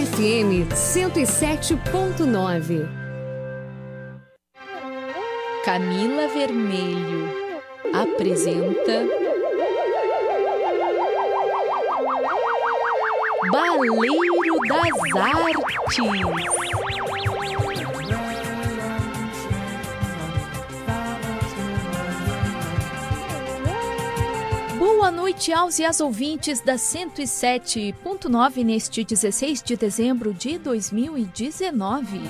UniFM 107.9. Camila Vermelho apresenta Baleiro das Artes. Noite aos e às ouvintes da 107.9 neste 16 de dezembro de 2019.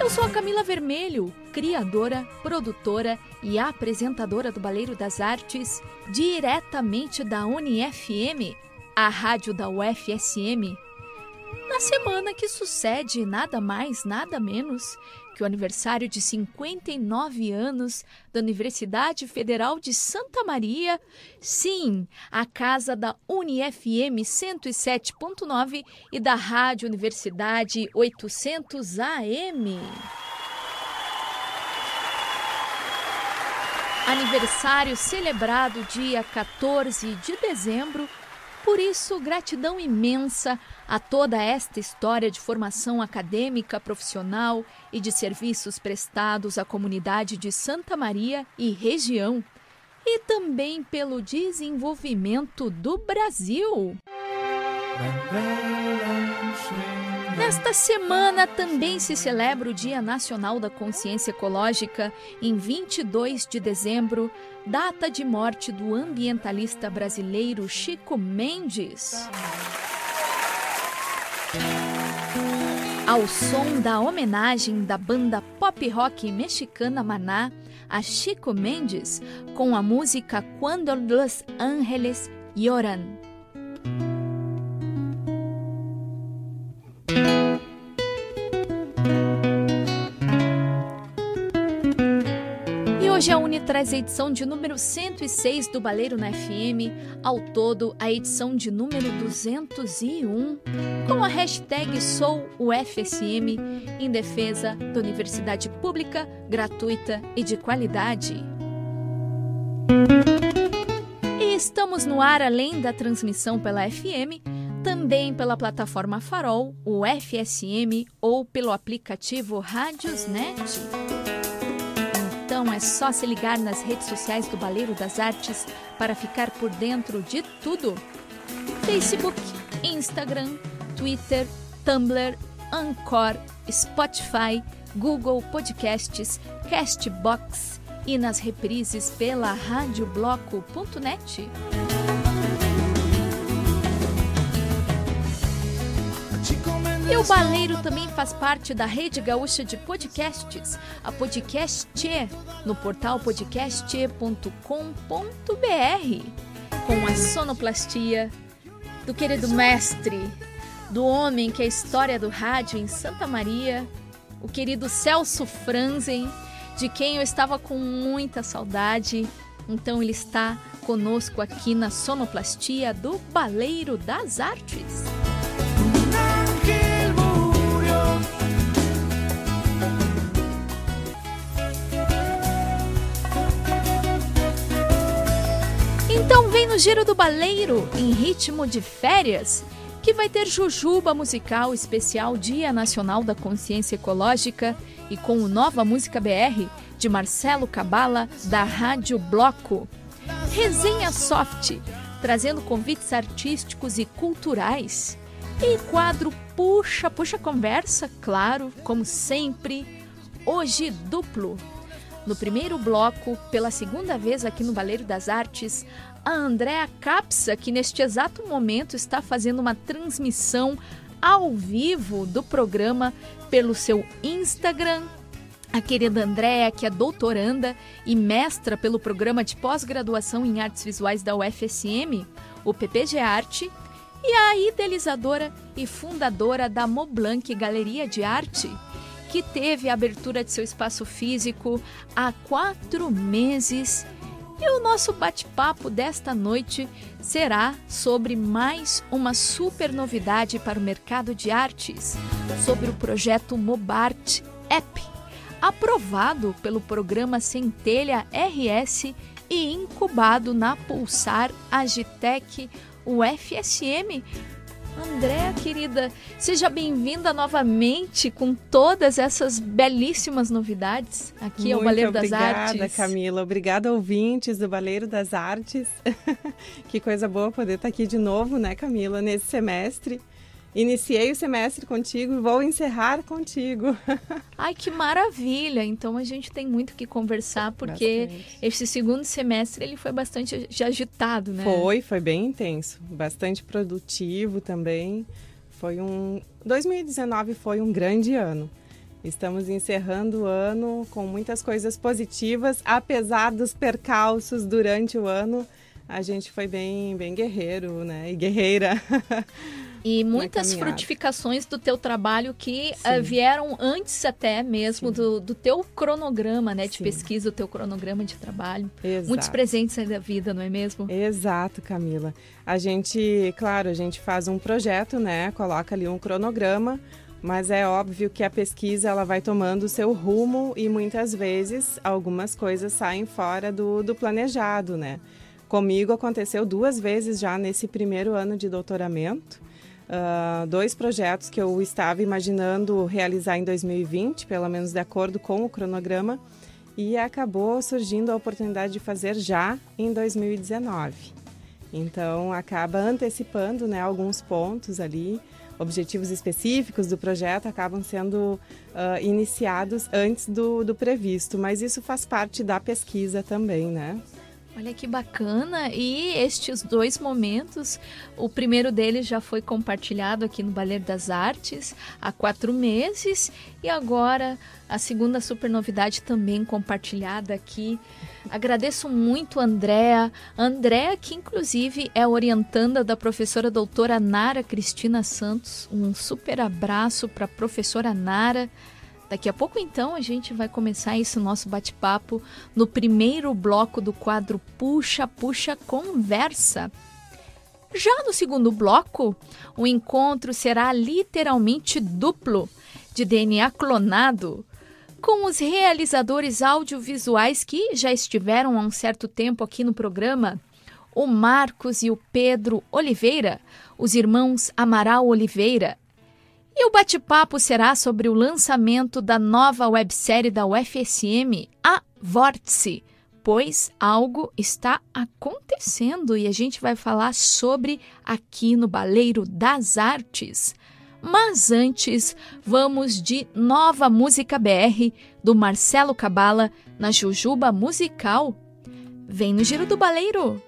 Eu sou a Camila Vermelho, criadora, produtora e apresentadora do Baleiro das Artes, diretamente da UniFM, a rádio da UFSM. Na semana que sucede nada mais, nada menos que o aniversário de 59 anos da Universidade Federal de Santa Maria. Sim, a casa da UniFM 107.9 e da Rádio Universidade 800 AM. Aniversário celebrado dia 14 de dezembro por isso, gratidão imensa a toda esta história de formação acadêmica, profissional e de serviços prestados à comunidade de Santa Maria e região, e também pelo desenvolvimento do Brasil. Nesta semana também se celebra o Dia Nacional da Consciência Ecológica, em 22 de dezembro, data de morte do ambientalista brasileiro Chico Mendes. Ao som da homenagem da banda pop rock mexicana Maná a Chico Mendes, com a música Quando los Ángeles Lloran. Hoje a Uni traz a edição de número 106 do Baleiro na FM, ao todo a edição de número 201, com a hashtag SouUFSM em defesa da universidade pública, gratuita e de qualidade. E estamos no ar além da transmissão pela FM, também pela plataforma Farol, o FSM ou pelo aplicativo Rádiosnet. Então é só se ligar nas redes sociais do Baleiro das Artes para ficar por dentro de tudo: Facebook, Instagram, Twitter, Tumblr, Anchor, Spotify, Google Podcasts, Castbox e nas reprises pela radiobloco.net. E o Baleiro também faz parte da Rede Gaúcha de Podcasts, a Podcast, no portal podcast.com.br, com a sonoplastia do querido mestre, do homem que é a história do rádio em Santa Maria, o querido Celso Franzen, de quem eu estava com muita saudade. Então ele está conosco aqui na sonoplastia do Baleiro das Artes. No Giro do Baleiro, em ritmo de férias, que vai ter Jujuba musical especial Dia Nacional da Consciência Ecológica e com o Nova Música BR de Marcelo Cabala da Rádio Bloco. Resenha Soft, trazendo convites artísticos e culturais. E quadro Puxa, Puxa Conversa, claro, como sempre, hoje duplo no primeiro bloco, pela segunda vez aqui no Baleiro das Artes, a Andréa Capsa, que neste exato momento está fazendo uma transmissão ao vivo do programa pelo seu Instagram. A querida Andréa, que é doutoranda e mestra pelo programa de pós-graduação em artes visuais da UFSM, o PPG Arte, e a idealizadora e fundadora da Moblanc Galeria de Arte, que teve a abertura de seu espaço físico há quatro meses. E o nosso bate-papo desta noite será sobre mais uma super novidade para o mercado de artes, sobre o projeto Mobart App, aprovado pelo programa Centelha RS e incubado na Pulsar Agitec UFSM Andréa, querida, seja bem-vinda novamente com todas essas belíssimas novidades aqui Muito ao Baleiro das Artes. Obrigada, Camila. Obrigada, ouvintes do Baleiro das Artes. que coisa boa poder estar aqui de novo, né, Camila, nesse semestre. Iniciei o semestre contigo vou encerrar contigo. Ai, que maravilha! Então a gente tem muito que conversar porque bastante. esse segundo semestre ele foi bastante agitado, né? Foi, foi bem intenso, bastante produtivo também. Foi um 2019 foi um grande ano. Estamos encerrando o ano com muitas coisas positivas, apesar dos percalços durante o ano. A gente foi bem, bem guerreiro, né? E guerreira. E muitas frutificações do teu trabalho que uh, vieram antes até mesmo do, do, teu cronograma, né? De Sim. pesquisa, o teu cronograma de trabalho. Exato. Muitos presentes aí da vida, não é mesmo? Exato, Camila. A gente, claro, a gente faz um projeto, né? Coloca ali um cronograma, mas é óbvio que a pesquisa ela vai tomando o seu rumo e muitas vezes algumas coisas saem fora do, do planejado, né? Comigo aconteceu duas vezes já nesse primeiro ano de doutoramento uh, dois projetos que eu estava imaginando realizar em 2020, pelo menos de acordo com o cronograma, e acabou surgindo a oportunidade de fazer já em 2019. Então acaba antecipando né, alguns pontos ali, objetivos específicos do projeto acabam sendo uh, iniciados antes do, do previsto, mas isso faz parte da pesquisa também, né? Olha que bacana! E estes dois momentos, o primeiro deles já foi compartilhado aqui no Baleiro das Artes há quatro meses e agora a segunda super novidade também compartilhada aqui. Agradeço muito Andréa. Andréa, que inclusive é orientanda da professora doutora Nara Cristina Santos. Um super abraço para a professora Nara. Daqui a pouco, então, a gente vai começar esse nosso bate-papo no primeiro bloco do quadro Puxa, Puxa Conversa. Já no segundo bloco, o encontro será literalmente duplo de DNA clonado com os realizadores audiovisuais que já estiveram há um certo tempo aqui no programa, o Marcos e o Pedro Oliveira, os irmãos Amaral Oliveira, e o bate-papo será sobre o lançamento da nova websérie da UFSM, A Vórtice, pois algo está acontecendo e a gente vai falar sobre aqui no Baleiro das Artes. Mas antes, vamos de nova música BR do Marcelo Cabala na Jujuba Musical. Vem no Giro do Baleiro!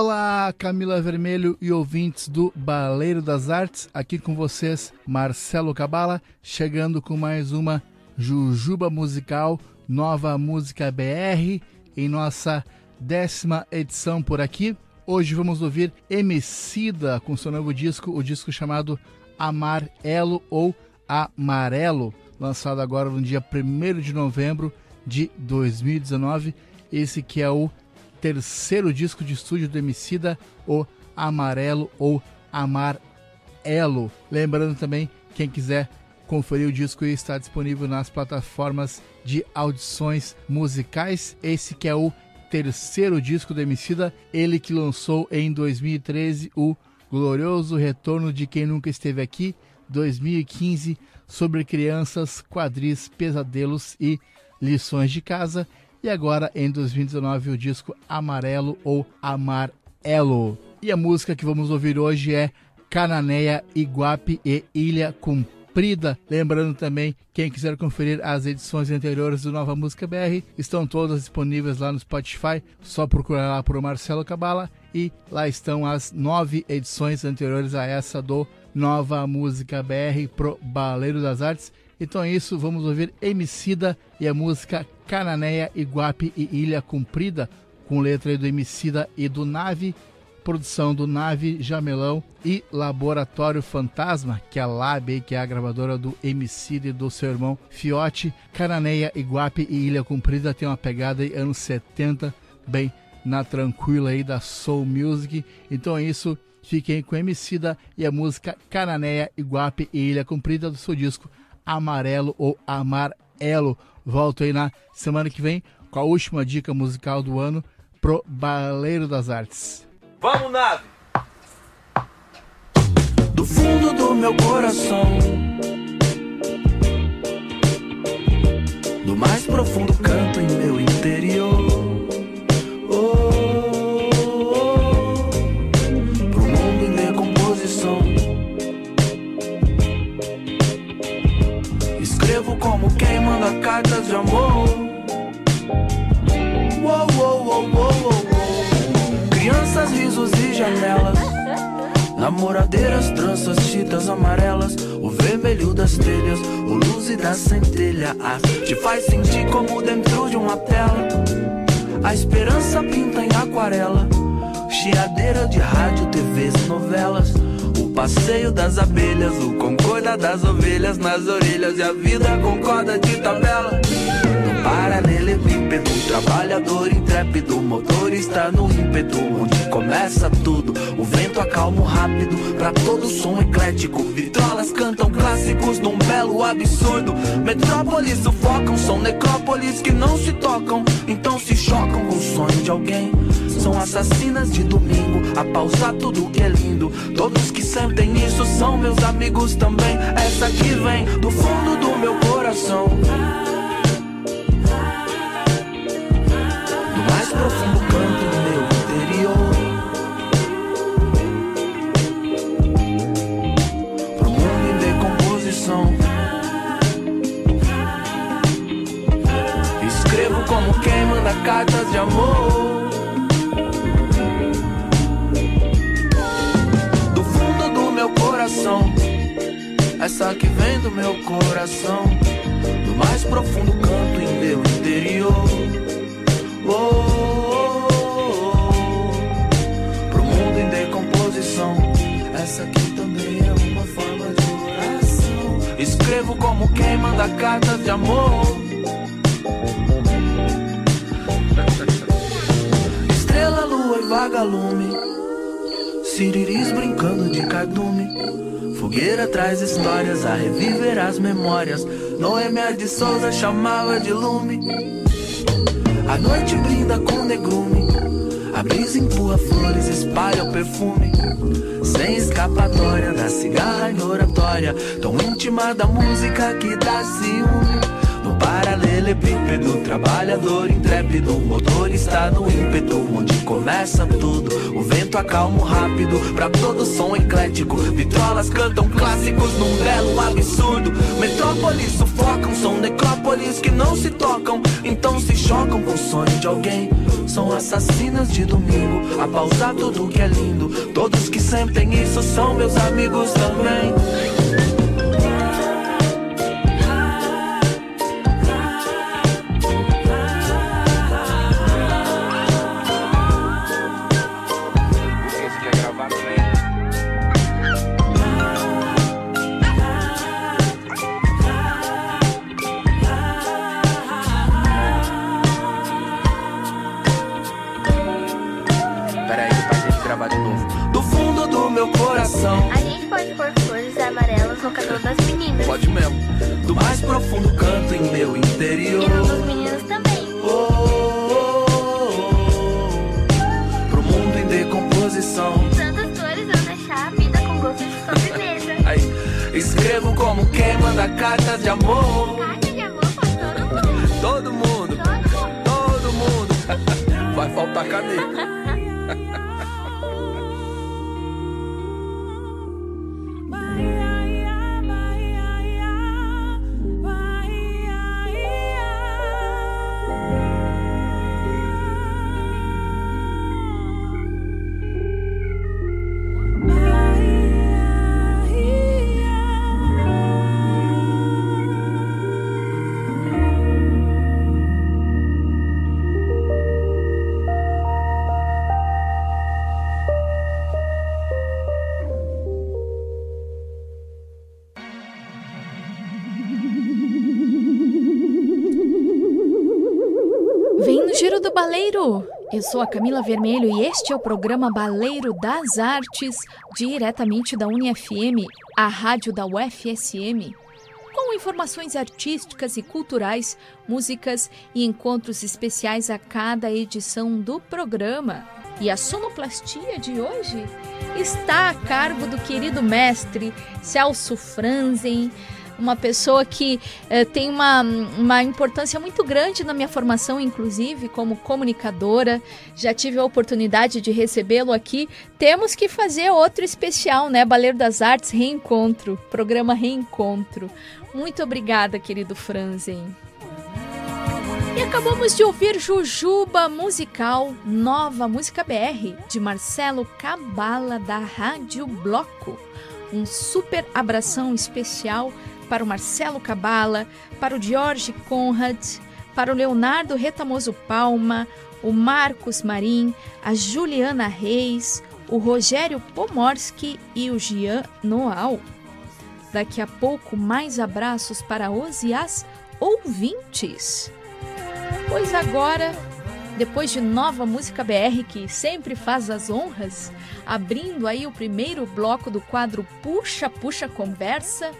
Olá, Camila Vermelho e ouvintes do Baleiro das Artes, aqui com vocês, Marcelo Cabala, chegando com mais uma Jujuba Musical, nova música BR, em nossa décima edição por aqui. Hoje vamos ouvir Emicida com seu novo disco, o disco chamado Amarelo ou Amarelo, lançado agora no dia 1 de novembro de 2019. Esse que é o terceiro disco de estúdio do Emicida, o Amarelo ou Amarelo. Lembrando também, quem quiser conferir o disco está disponível nas plataformas de audições musicais. Esse que é o terceiro disco do Emicida, ele que lançou em 2013 o Glorioso Retorno de Quem Nunca Esteve Aqui, 2015, sobre crianças, quadris, pesadelos e lições de casa e agora em 2019 o disco Amarelo ou Amarelo. E a música que vamos ouvir hoje é Cananéia, Iguape e Ilha Comprida. Lembrando também, quem quiser conferir as edições anteriores do Nova Música BR, estão todas disponíveis lá no Spotify. Só procurar lá por Marcelo Cabala e lá estão as nove edições anteriores a essa do Nova Música BR pro Baleiro das Artes. Então é isso, vamos ouvir Emicida e a música Cananéia, Iguape e Ilha Comprida, com letra do Emicida e do Nave, produção do Nave Jamelão e Laboratório Fantasma, que é a Lab, que é a gravadora do Emicida e do seu irmão Fiote. Cananéia, Iguape e Ilha Comprida tem uma pegada aí anos 70, bem na tranquila aí da Soul Music. Então é isso, Fiquem com Emicida e a música Cananéia, Iguape e Ilha Comprida do seu disco Amarelo ou Amarelo. Volto aí na semana que vem com a última dica musical do ano pro Baleiro das Artes. Vamos, nave! Do fundo do meu coração, do mais profundo canto em meu interior. Manda cartas de amor. Oh, oh, oh, oh, oh. Crianças, risos e janelas. Namoradeiras, tranças, chitas amarelas O vermelho das telhas, o luz e da centelha A te faz sentir como dentro de uma tela A esperança pinta em aquarela Chiadeira de rádio, TVs e novelas O passeio das abelhas, o concorda das ovelhas Nas orelhas e a vida concorda de tabela. No paralelepípedo, trabalhador intrépido Motorista no ímpeto, onde começa tudo. O vento acalma rápido, pra todo som eclético. Vitrolas cantam clássicos num belo absurdo. Metrópolis sufocam, são necrópolis que não se tocam. Então se chocam com o sonho de alguém são assassinas de domingo, a pausar tudo que é lindo. Todos que sentem isso são meus amigos também. Essa que vem do fundo do meu coração. Do mais profundo canto do meu interior. Pro mundo em decomposição. Escrevo como quem manda cartas de amor. Essa que vem do meu coração. Do mais profundo canto em meu interior. Oh, oh, oh. Pro mundo em decomposição. Essa aqui também é uma forma de oração. Escrevo como quem manda cartas de amor. Estrela, lua e vagalume. Siriris brincando de cardume. Fogueira traz histórias a reviver as memórias. Noemia de Souza chamava de lume. A noite brinda com negrume. A brisa empurra flores, espalha o perfume. Sem escapatória da cigarra em oratória. Tão íntima da música que dá ciúme. Paralelepípedo, trabalhador intrépido, motor está no ímpeto, onde começa tudo. O vento acalma rápido, pra todo som eclético. Vitrolas cantam clássicos num belo absurdo. Metrópolis sufocam, são necrópolis que não se tocam, então se chocam com o sonho de alguém. São assassinas de domingo, a pausar tudo que é lindo. Todos que sentem isso são meus amigos também. Do mais profundo canto em meu interior. E dos meninos também. Oh, oh, oh. Pro mundo em decomposição. Tantas flores vão deixar a vida com gosto de sobremesa. Aí, escrevo como quem manda cartas de amor. Carta de amor pra todo mundo. Todo mundo, Todo mundo. todo mundo. Vai faltar caneta. Baleiro! Eu sou a Camila Vermelho e este é o programa Baleiro das Artes, diretamente da UniFM, a rádio da UFSM, com informações artísticas e culturais, músicas e encontros especiais a cada edição do programa. E a sonoplastia de hoje está a cargo do querido mestre Celso Franzen, uma pessoa que eh, tem uma, uma importância muito grande na minha formação, inclusive como comunicadora. Já tive a oportunidade de recebê-lo aqui. Temos que fazer outro especial, né? Baleiro das Artes Reencontro, programa Reencontro. Muito obrigada, querido Franzen. E acabamos de ouvir Jujuba Musical, nova música BR, de Marcelo Cabala, da Rádio Bloco. Um super abração especial para o Marcelo Cabala, para o George Conrad, para o Leonardo Retamoso Palma, o Marcos Marim, a Juliana Reis, o Rogério Pomorski e o Gian Noal. Daqui a pouco, mais abraços para os e as ouvintes. Pois agora, depois de nova música BR que sempre faz as honras, abrindo aí o primeiro bloco do quadro Puxa Puxa Conversa,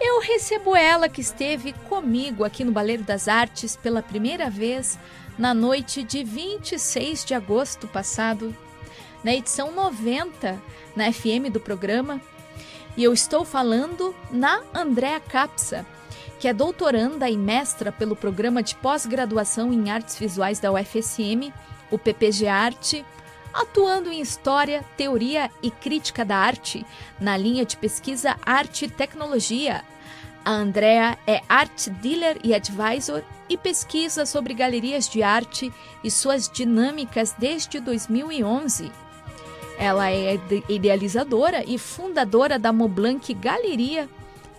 eu recebo ela que esteve comigo aqui no Baleiro das Artes pela primeira vez na noite de 26 de agosto passado, na edição 90 na FM do programa. E eu estou falando na Andréa Capsa, que é doutoranda e mestra pelo programa de pós-graduação em artes visuais da UFSM, o PPG Arte, atuando em História, Teoria e Crítica da Arte, na linha de pesquisa Arte e Tecnologia, a Andrea é art dealer e advisor e pesquisa sobre galerias de arte e suas dinâmicas desde 2011. Ela é idealizadora e fundadora da Moblanc Galeria,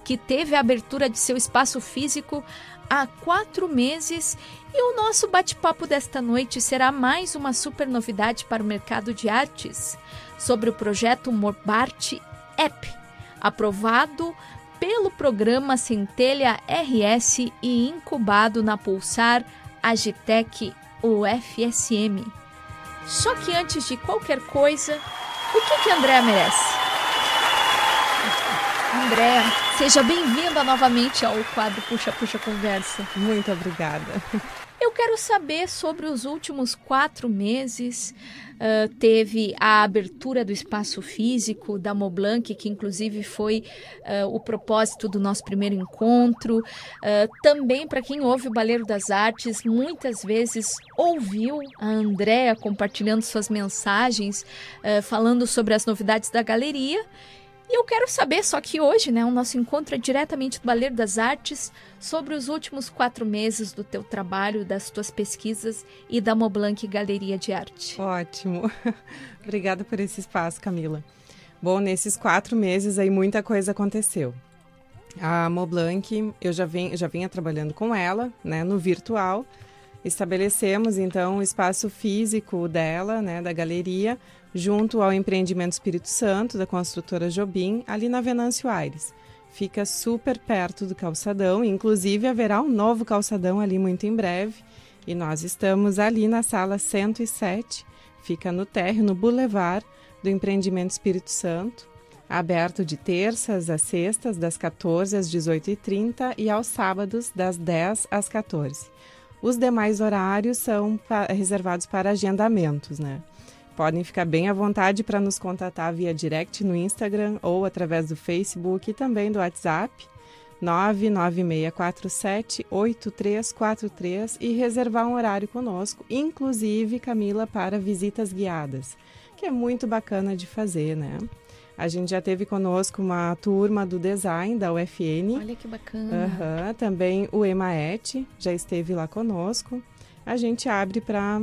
que teve a abertura de seu espaço físico há quatro meses e o nosso bate-papo desta noite será mais uma super novidade para o mercado de artes sobre o projeto Morbart App, aprovado pelo programa Centelha RS e incubado na Pulsar Agitec UFSM. Só que antes de qualquer coisa, o que, que a Andréa merece? Andréa, seja bem-vinda novamente ao quadro Puxa Puxa Conversa. Muito obrigada. Quero saber sobre os últimos quatro meses. Uh, teve a abertura do espaço físico da Moblanc, que inclusive foi uh, o propósito do nosso primeiro encontro. Uh, também, para quem ouve o Baleiro das Artes, muitas vezes ouviu a Andréa compartilhando suas mensagens, falando sobre as novidades da galeria. E eu quero saber, só que hoje, né, o nosso encontro é diretamente do Baleiro das Artes, sobre os últimos quatro meses do teu trabalho, das tuas pesquisas e da Moblanc Galeria de Arte. Ótimo. Obrigada por esse espaço, Camila. Bom, nesses quatro meses aí muita coisa aconteceu. A Moblanc, eu já, vim, já vinha trabalhando com ela, né, no virtual. Estabelecemos, então, o espaço físico dela, né, da galeria, junto ao empreendimento Espírito Santo, da construtora Jobim, ali na Venâncio Aires. Fica super perto do calçadão, inclusive haverá um novo calçadão ali muito em breve. E nós estamos ali na sala 107, fica no térreo, no Boulevard do Empreendimento Espírito Santo, aberto de terças às sextas, das 14 às 18h30 e aos sábados, das 10 às 14 Os demais horários são reservados para agendamentos, né? Podem ficar bem à vontade para nos contatar via direct no Instagram ou através do Facebook e também do WhatsApp 996478343 e reservar um horário conosco, inclusive, Camila, para visitas guiadas, que é muito bacana de fazer, né? A gente já teve conosco uma turma do design da UFN. Olha que bacana. Uhum, também o Emaet já esteve lá conosco. A gente abre para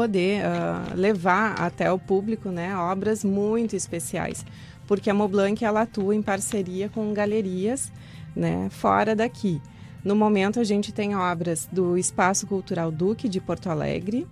poder uh, levar até o público né, obras muito especiais, porque a Moblanc ela atua em parceria com galerias né, fora daqui. No momento a gente tem obras do Espaço Cultural Duque de Porto Alegre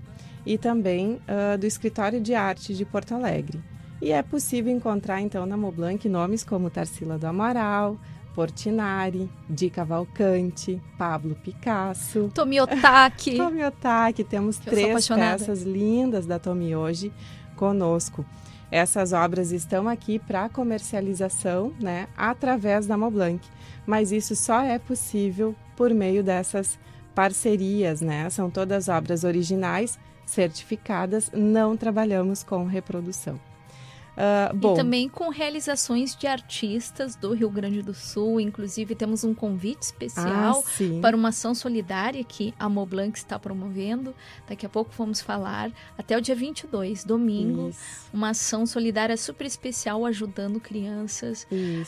e também uh, do Escritório de Arte de Porto Alegre. E é possível encontrar então na Moblanc nomes como Tarsila do Amaral, Portinari, Di Cavalcante, Pablo Picasso. Tomiotaki. Tomiotaki, temos Que eu sou três peças lindas da Tomi hoje conosco. Essas obras estão aqui para comercialização, né, através da Moblanc, mas isso só é possível por meio dessas parcerias, né? São todas obras originais, certificadas, não trabalhamos com reprodução. Ah, bom, E também com realizações de artistas do Rio Grande do Sul. Inclusive, temos um convite especial ah, para uma ação solidária que a Moblanc está promovendo. Daqui a pouco vamos falar. Até o dia 22, domingo, Isso, uma ação solidária super especial ajudando crianças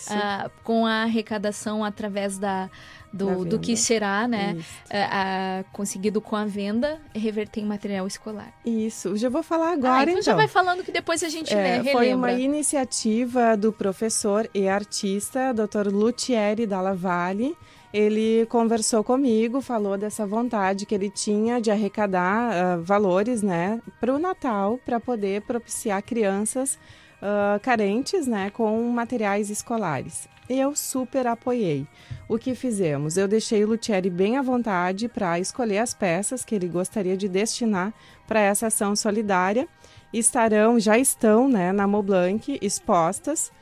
ah, com a arrecadação através Da do, do que será, né? ah, ah, conseguido com a venda, reverter em material escolar. Isso, já vou falar Ah, agora então, então. já vai falando que depois a gente É, lê, foi uma iniciativa do professor e artista Dr. Lutieri Dalla Valle. Ele conversou comigo, falou dessa vontade que ele tinha de arrecadar ah, valores, né, para o Natal, para poder propiciar crianças ah, carentes, né, com materiais escolares. Eu super apoiei. O que fizemos? Eu deixei o Lutieri bem à vontade para escolher as peças que ele gostaria de destinar para essa ação solidária estarão, já estão né, na Moblanc expostas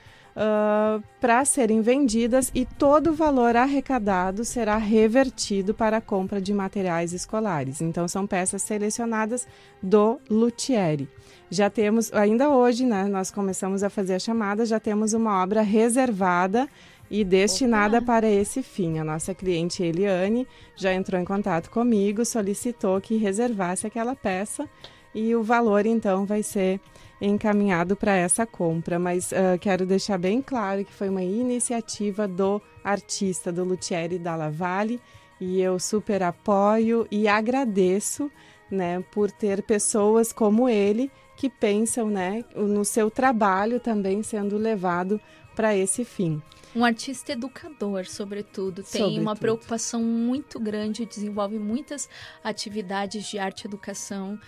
para serem vendidas e todo o valor arrecadado será revertido para a compra de materiais escolares. Então são peças selecionadas do Luthieri. Já temos, ainda hoje, né, nós começamos a fazer a chamada, já temos uma obra reservada e destinada Opa. para esse fim. A nossa cliente Eliane já entrou em contato comigo, solicitou que reservasse aquela peça e o valor então vai ser encaminhado para essa compra. Mas ah, quero deixar bem claro que foi uma iniciativa do artista do Luthieri Dalla Valle e eu super apoio e agradeço, né, por ter pessoas como ele que pensam, né, no seu trabalho também sendo levado para esse fim. Um artista educador, sobretudo, tem uma Sobretudo. preocupação muito grande, desenvolve muitas atividades de arte e educação.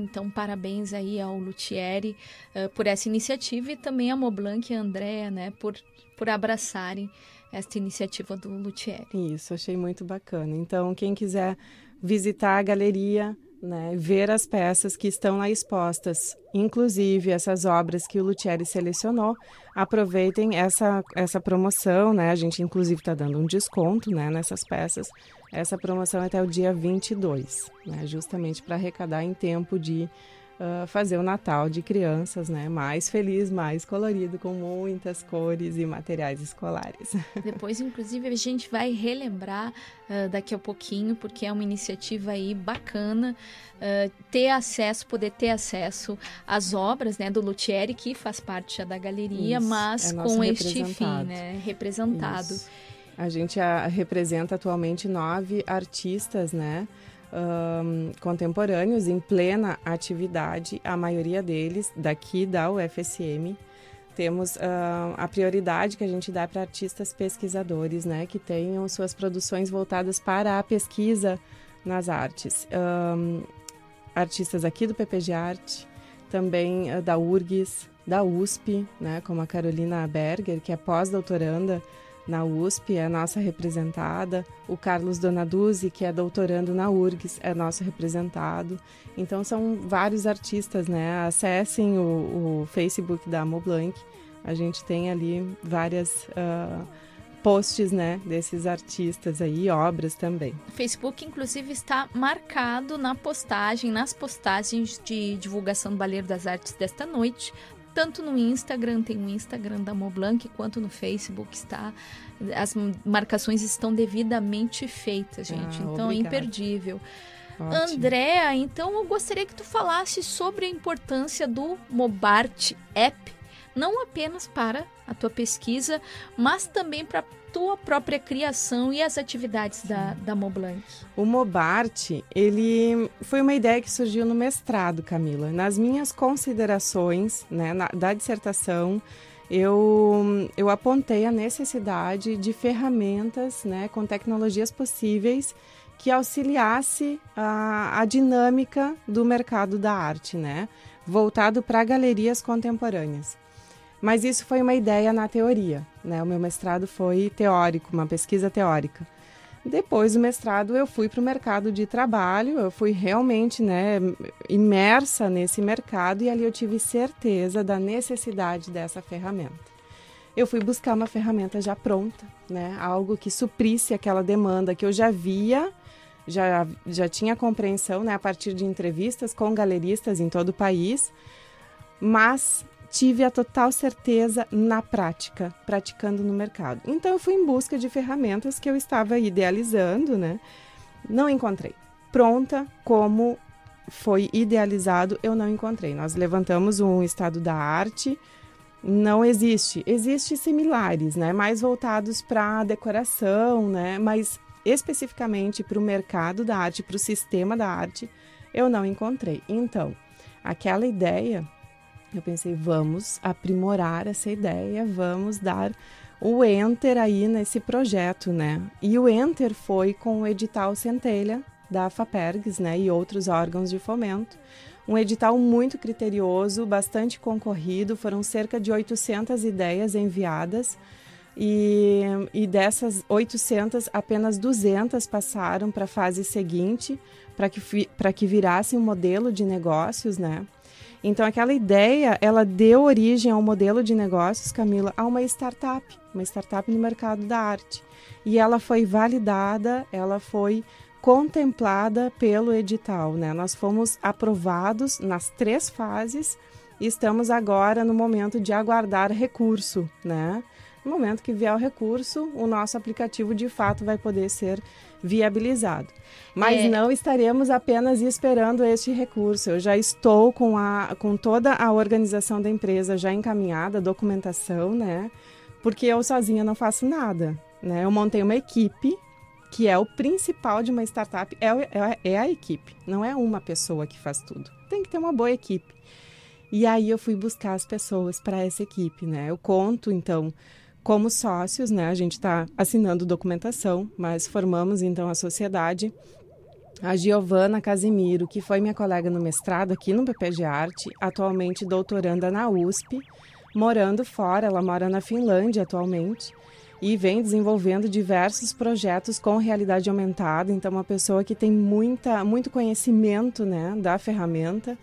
Então, parabéns aí ao Luthieri eh, por essa iniciativa e também a Moblanc e a Andrea, né, por, por abraçarem esta iniciativa do Luthieri. Isso, achei muito bacana. Então, quem quiser visitar a galeria, né, ver as peças que estão lá expostas, inclusive essas obras que o Luthieri selecionou, aproveitem essa, essa promoção, né? A gente, inclusive, está dando um desconto né, nessas peças. Essa promoção é até o dia 22, né, justamente para arrecadar em tempo de ah, fazer o Natal de crianças, né? Mais feliz, mais colorido, com muitas cores e materiais escolares. Depois, inclusive, a gente vai relembrar ah, daqui a pouquinho, porque é uma iniciativa aí bacana ah, ter acesso, poder ter acesso às obras né, do Luthieri, que faz parte já da galeria, Isso, mas é com este fim, representado. né? Representado. Isso. A gente a, representa atualmente nove artistas, né? ahn, contemporâneos em plena atividade, a maioria deles daqui da UFSM. Temos ahn, a prioridade que a gente dá para artistas pesquisadores, né, que tenham suas produções voltadas para a pesquisa nas artes. Ahn, artistas aqui do PPG Arte, também ah, da URGS, da USP, né, como a Carolina Berger, que é pós-doutoranda na USP, é nossa representada. O Carlos Donaduzzi, que é doutorando na URGS, é nosso representado. Então, são vários artistas, né? Acessem o, o Facebook da Moblanc. A gente tem ali várias ah, posts, né? Desses artistas aí, obras também. O Facebook, inclusive, está marcado na postagem, nas postagens de divulgação do Baleiro das Artes desta noite. Tanto no Instagram, tem o Instagram da Moblanc, quanto no Facebook está. As marcações estão devidamente feitas, gente. Ah, então é imperdível. Ótimo. Andréa, então eu gostaria que tu falasse sobre a importância do Mobart App, não apenas para a tua pesquisa, mas também para a tua própria criação e as atividades da, da Moblanc. O Mobart, ele foi uma ideia que surgiu no mestrado, Camila. Nas minhas considerações né, na- da dissertação, eu, eu apontei a necessidade de ferramentas né, com tecnologias possíveis que auxiliasse a, a dinâmica do mercado da arte, né, voltado para galerias contemporâneas. Mas isso foi uma ideia na teoria, né? O meu mestrado foi teórico, uma pesquisa teórica. Depois do mestrado, eu fui para o mercado de trabalho, eu fui realmente né, imersa nesse mercado e ali eu tive certeza da necessidade dessa ferramenta. Eu fui buscar uma ferramenta já pronta, né, algo que suprisse aquela demanda que eu já via, já, já tinha compreensão né, a partir de entrevistas com galeristas em todo o país, mas tive a total certeza na prática, praticando no mercado. Então eu fui em busca de ferramentas que eu estava idealizando, né? Não encontrei. Pronta como foi idealizado, eu não encontrei. Nós levantamos um estado da arte, não existe. Existem similares, né? Mais voltados para decoração, né? Mas especificamente para o mercado da arte, para o sistema da arte, eu não encontrei. Então, aquela ideia eu pensei, vamos aprimorar essa ideia, vamos dar o enter aí nesse projeto, né? E o enter foi com o edital Centelha da FAPERGS, né, e outros órgãos de fomento. Um edital muito criterioso, bastante concorrido, foram cerca de 800 ideias enviadas. E, e dessas 800, apenas 200 passaram para a fase seguinte, para que, que virasse um modelo de negócios, né? Então, aquela ideia, ela deu origem ao modelo de negócios, Camila, a uma startup, uma startup no mercado da arte. E ela foi validada, ela foi contemplada pelo edital, né? Nós fomos aprovados nas três fases e estamos agora no momento de aguardar recurso, né? No momento que vier o recurso, o nosso aplicativo de fato vai poder ser viabilizado. Mas é... não estaremos apenas esperando este recurso. Eu já estou com, a, com toda a organização da empresa já encaminhada, a documentação, né? Porque eu sozinha não faço nada. Né? Eu montei uma equipe que é o principal de uma startup, é, é, é a equipe, não é uma pessoa que faz tudo. Tem que ter uma boa equipe. E aí eu fui buscar as pessoas para essa equipe, né? Eu conto, então, como sócios, né? A gente está assinando documentação, mas formamos então a sociedade. A Giovana Casimiro, que foi minha colega no mestrado aqui no PP de Arte, atualmente doutoranda na USP, morando fora, ela mora na Finlândia atualmente e vem desenvolvendo diversos projetos com realidade aumentada. Então, uma pessoa que tem muita, muito conhecimento né, da ferramenta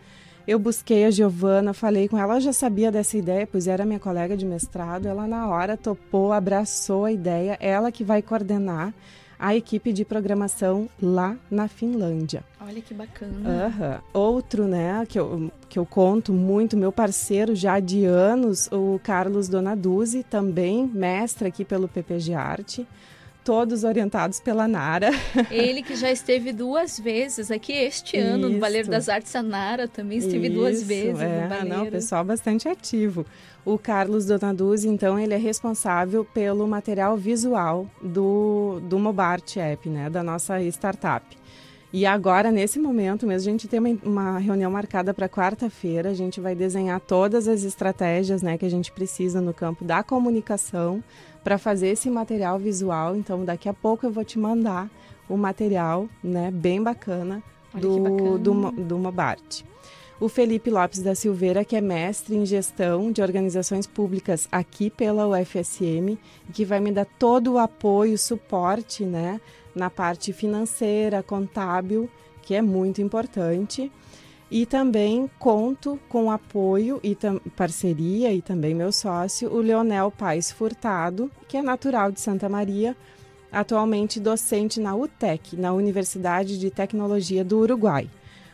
eu busquei a Giovana, falei com ela, ela já sabia dessa ideia, pois era minha colega de mestrado. Ela na hora topou, abraçou a ideia, ela que vai coordenar a equipe de programação lá na Finlândia. Olha que bacana. Uhum. Outro, né, que eu, que eu conto muito, meu parceiro já de anos, o Carlos Donaduzzi, também mestre aqui pelo PPG Arte todos orientados pela Nara. Ele que já esteve duas vezes aqui este ano Isso. no Baleiro das Artes, a Nara também esteve Isso, duas vezes é, no Baleiro. Não, pessoal bastante ativo. O Carlos Donaduzzi, então, ele é responsável pelo material visual do, do Mobart App, né, da nossa startup. E agora, nesse momento mesmo, a gente tem uma, uma reunião marcada para quarta-feira. A gente vai desenhar todas as estratégias né, que a gente precisa no campo da comunicação para fazer esse material visual. Então, daqui a pouco eu vou te mandar o material, né, bem bacana do, bacana. do, do Mobart. O Felipe Lopes da Silveira, que é mestre em gestão de organizações públicas aqui pela UFSM, que vai me dar todo o apoio, suporte, né, na parte financeira, contábil, que é muito importante. E também conto com apoio e parceria e também meu sócio, o Leonel Paes Furtado, que é natural de Santa Maria, atualmente docente na UTEC, na Universidade de Tecnologia do Uruguai.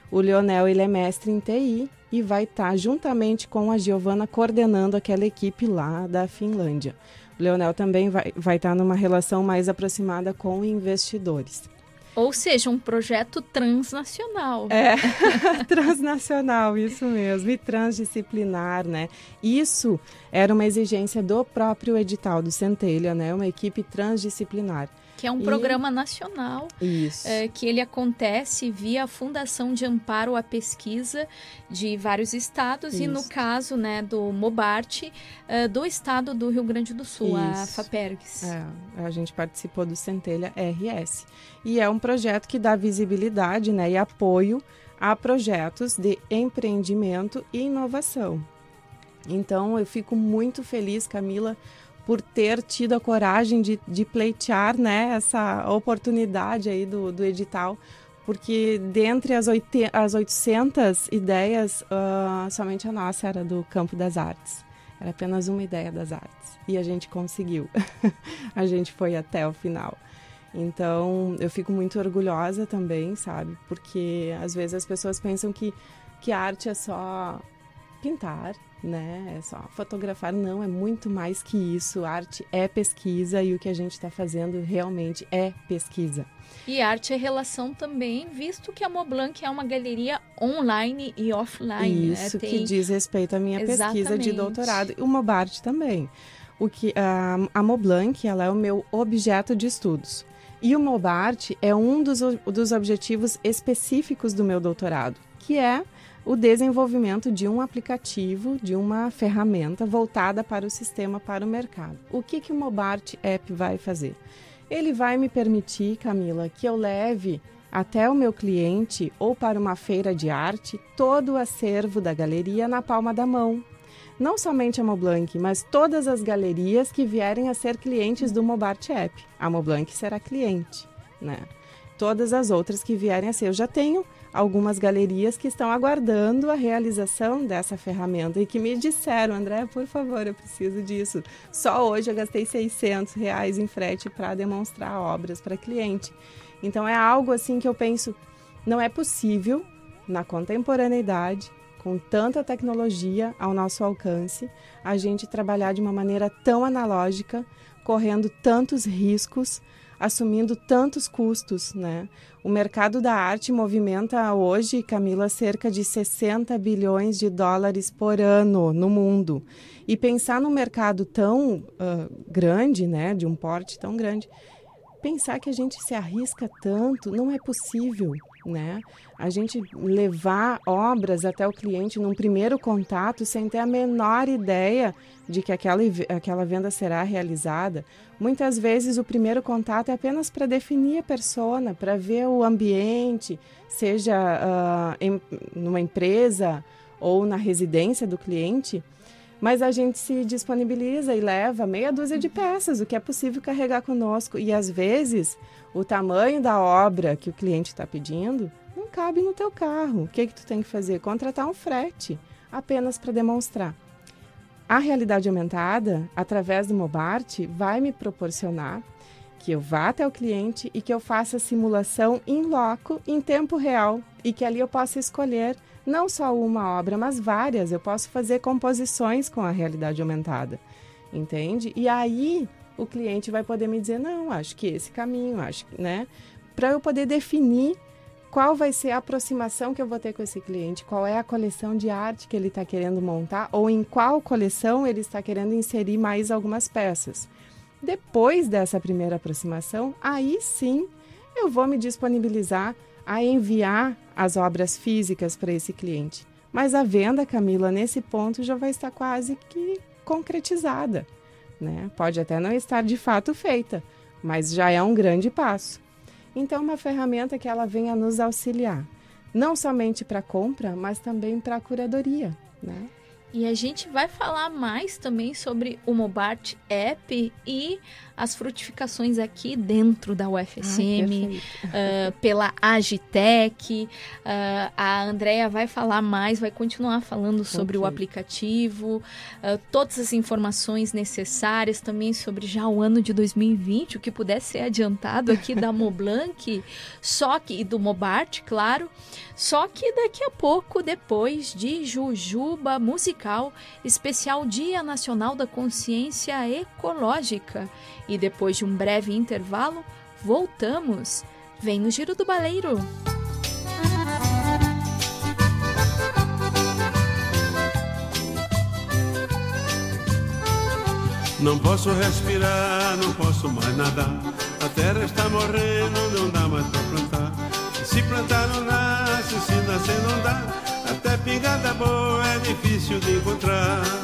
O Leonel ele é mestre em TI e vai estar juntamente com a Giovana coordenando aquela equipe lá da Finlândia. O Leonel também vai, vai estar numa relação mais aproximada com investidores. Ou seja, um projeto transnacional. É, transnacional, isso mesmo, e transdisciplinar, né? Isso era uma exigência do próprio edital do Centelha, né? Uma equipe transdisciplinar que é um e... programa nacional é, que ele acontece via a Fundação de Amparo à Pesquisa de vários estados Isso. e no caso né, do Mobart, é, do estado do Rio Grande do Sul, Isso. a FAPERGS. É, a gente participou do Centelha RS. E é um projeto que dá visibilidade né, e apoio a projetos de empreendimento e inovação. Então eu fico muito feliz, Camila, por ter tido a coragem de, de pleitear né, essa oportunidade aí do, do edital, porque dentre as, oite, as 800 ideias, uh, somente a nossa era do campo das artes. Era apenas uma ideia das artes. E a gente conseguiu. a gente foi até o final. Então, eu fico muito orgulhosa também, sabe? Porque às vezes as pessoas pensam que, que arte é só pintar, né? É só fotografar. Não, é muito mais que isso. Arte é pesquisa e o que a gente está fazendo realmente é pesquisa. E arte é relação também, visto que a Moblanc é uma galeria online e offline. Né? Isso né? que diz respeito à minha Exatamente. pesquisa de doutorado. E o Mobart também. O que, a, a Moblanc ela é o meu objeto de estudos. E o Mobart é um dos, dos objetivos específicos do meu doutorado, que é o desenvolvimento de um aplicativo, de uma ferramenta voltada para o sistema, para o mercado. O que, que o Mobart App vai fazer? Ele vai me permitir, Camila, que eu leve até o meu cliente ou para uma feira de arte todo o acervo da galeria na palma da mão, não somente a Moblanc, mas todas as galerias que vierem a ser clientes do Mobart App. A Moblanc será cliente, né? Todas as outras que vierem a ser. Eu já tenho algumas galerias que estão aguardando a realização dessa ferramenta e que me disseram, André, por favor, eu preciso disso. Só hoje eu gastei 600 reais em frete para demonstrar obras para cliente. Então é algo assim que eu penso, não é possível na contemporaneidade com tanta tecnologia ao nosso alcance, a gente trabalhar de uma maneira tão analógica, correndo tantos riscos, assumindo tantos custos, né? O mercado da arte movimenta hoje, Camila, cerca de 60 bilhões de dólares por ano no mundo. E pensar num mercado tão uh, grande, né, de um porte tão grande, pensar que a gente se arrisca tanto não é possível, né? A gente levar obras até o cliente num primeiro contato sem ter a menor ideia de que aquela, aquela venda será realizada. Muitas vezes o primeiro contato é apenas para definir a persona, para ver o ambiente, seja uh, em, numa empresa ou na residência do cliente mas a gente se disponibiliza e leva meia dúzia de peças, o que é possível carregar conosco. E às vezes o tamanho da obra que o cliente está pedindo não cabe no teu carro. O que, que tu tem que fazer? Contratar um frete, apenas para demonstrar. A realidade aumentada, através do Mobart, vai me proporcionar que eu vá até o cliente e que eu faça simulação em loco, em tempo real, e que ali eu possa escolher não só uma obra, mas várias. Eu posso fazer composições com a realidade aumentada, entende? E aí o cliente vai poder me dizer: não, acho que esse caminho, acho que, né? Para eu poder definir qual vai ser a aproximação que eu vou ter com esse cliente, qual é a coleção de arte que ele está querendo montar, ou em qual coleção ele está querendo inserir mais algumas peças. Depois dessa primeira aproximação, aí sim eu vou me disponibilizar a enviar as obras físicas para esse cliente. Mas a venda, Camila, nesse ponto já vai estar quase que concretizada. Né? Pode até não estar de fato feita, mas já é um grande passo. Então, uma ferramenta que ela venha nos auxiliar, não somente para compra, mas também para curadoria. Né? E a gente vai falar mais também sobre o Mobart App e as frutificações aqui dentro da UFSM, uh, pela Agitec. Uh, a Andrea vai falar mais, vai continuar falando sobre okay. o aplicativo, uh, todas as informações necessárias também sobre já o ano de 2020, o que puder ser adiantado aqui da Moblanc, só que e do Mobart, claro. Só que daqui a pouco, depois de Jujuba Musical, especial Dia Nacional da Consciência Ecológica. E depois de um breve intervalo, voltamos. Vem no Giro do Baleiro. Não posso respirar, não posso mais nadar. A terra está morrendo, não dá mais para plantar. Se plantar não nasce, se nascer não dá. Até pingada boa é difícil de encontrar.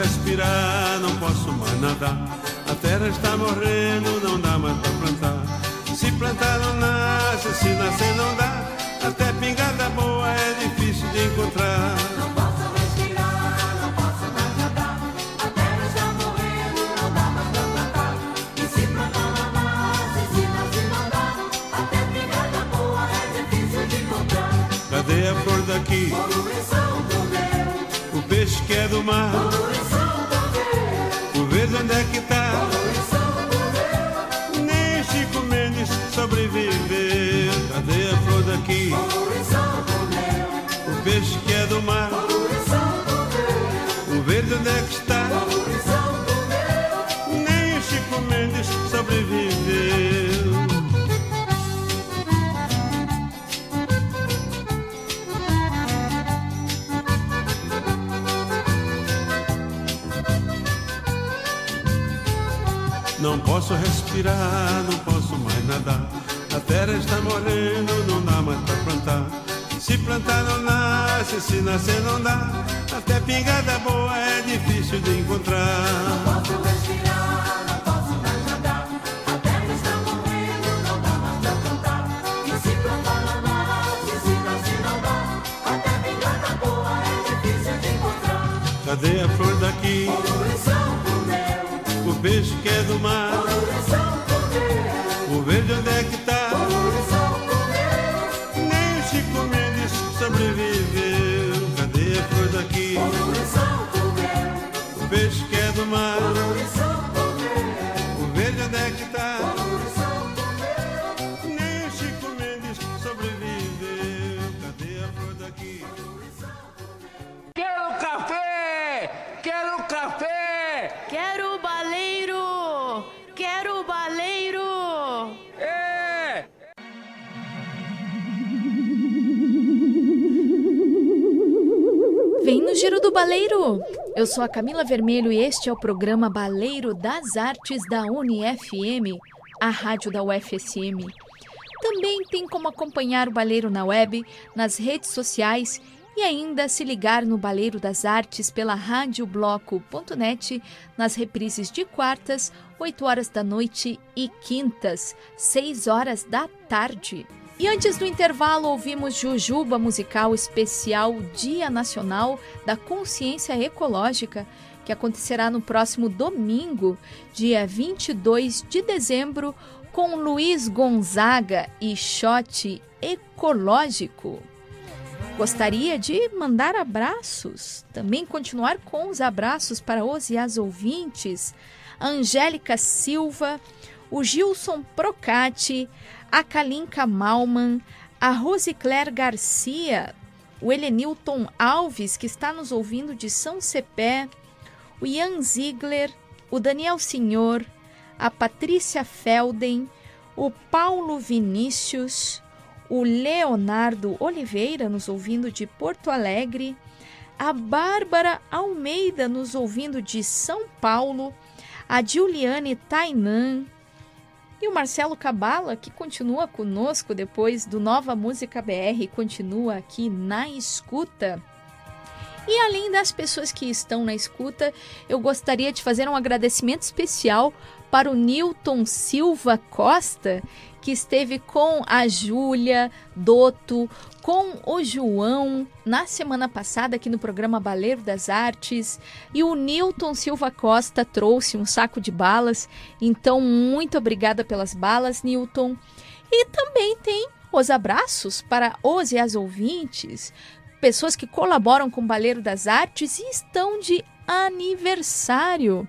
Respirar, não posso mais nadar. A terra está morrendo, nascer não dá. Até pingada boa é difícil de encontrar. Eu sou a Camila Vermelho e este é o programa Baleiro das Artes da UniFM, a rádio da UFSM. Também tem como acompanhar o Baleiro na web, nas redes sociais e ainda se ligar no Baleiro das Artes pela radiobloco.net nas reprises de quartas, 8 horas da noite e quintas, 6 horas da tarde. E antes do intervalo, ouvimos Jujuba Musical Especial Dia Nacional da Consciência Ecológica, que acontecerá no próximo domingo, dia 22 de dezembro, com Luiz Gonzaga e Shot Ecológico. Gostaria de mandar abraços, também continuar com os abraços para os e as ouvintes, Angélica Silva, o Gilson Procati, a Kalinka Malman, a Rosicler Garcia, o Helenilton Alves, que está nos ouvindo de São Cepé, o Ian Ziegler, o Daniel Senhor, a Patrícia Felden, o Paulo Vinícius, o Leonardo Oliveira, nos ouvindo de Porto Alegre, a Bárbara Almeida, nos ouvindo de São Paulo, a Juliane Tainan e o Marcelo Cabala, que continua conosco depois do Nova Música BR, continua aqui na escuta. E além das pessoas que estão na escuta, eu gostaria de fazer um agradecimento especial para o Newton Silva Costa, que esteve com a Júlia Doto, com o João na semana passada aqui no programa Baleiro das Artes. E o Newton Silva Costa trouxe um saco de balas. Então, muito obrigada pelas balas, Newton. E também tem os abraços para os e as ouvintes, pessoas que colaboram com o Baleiro das Artes e estão de aniversário.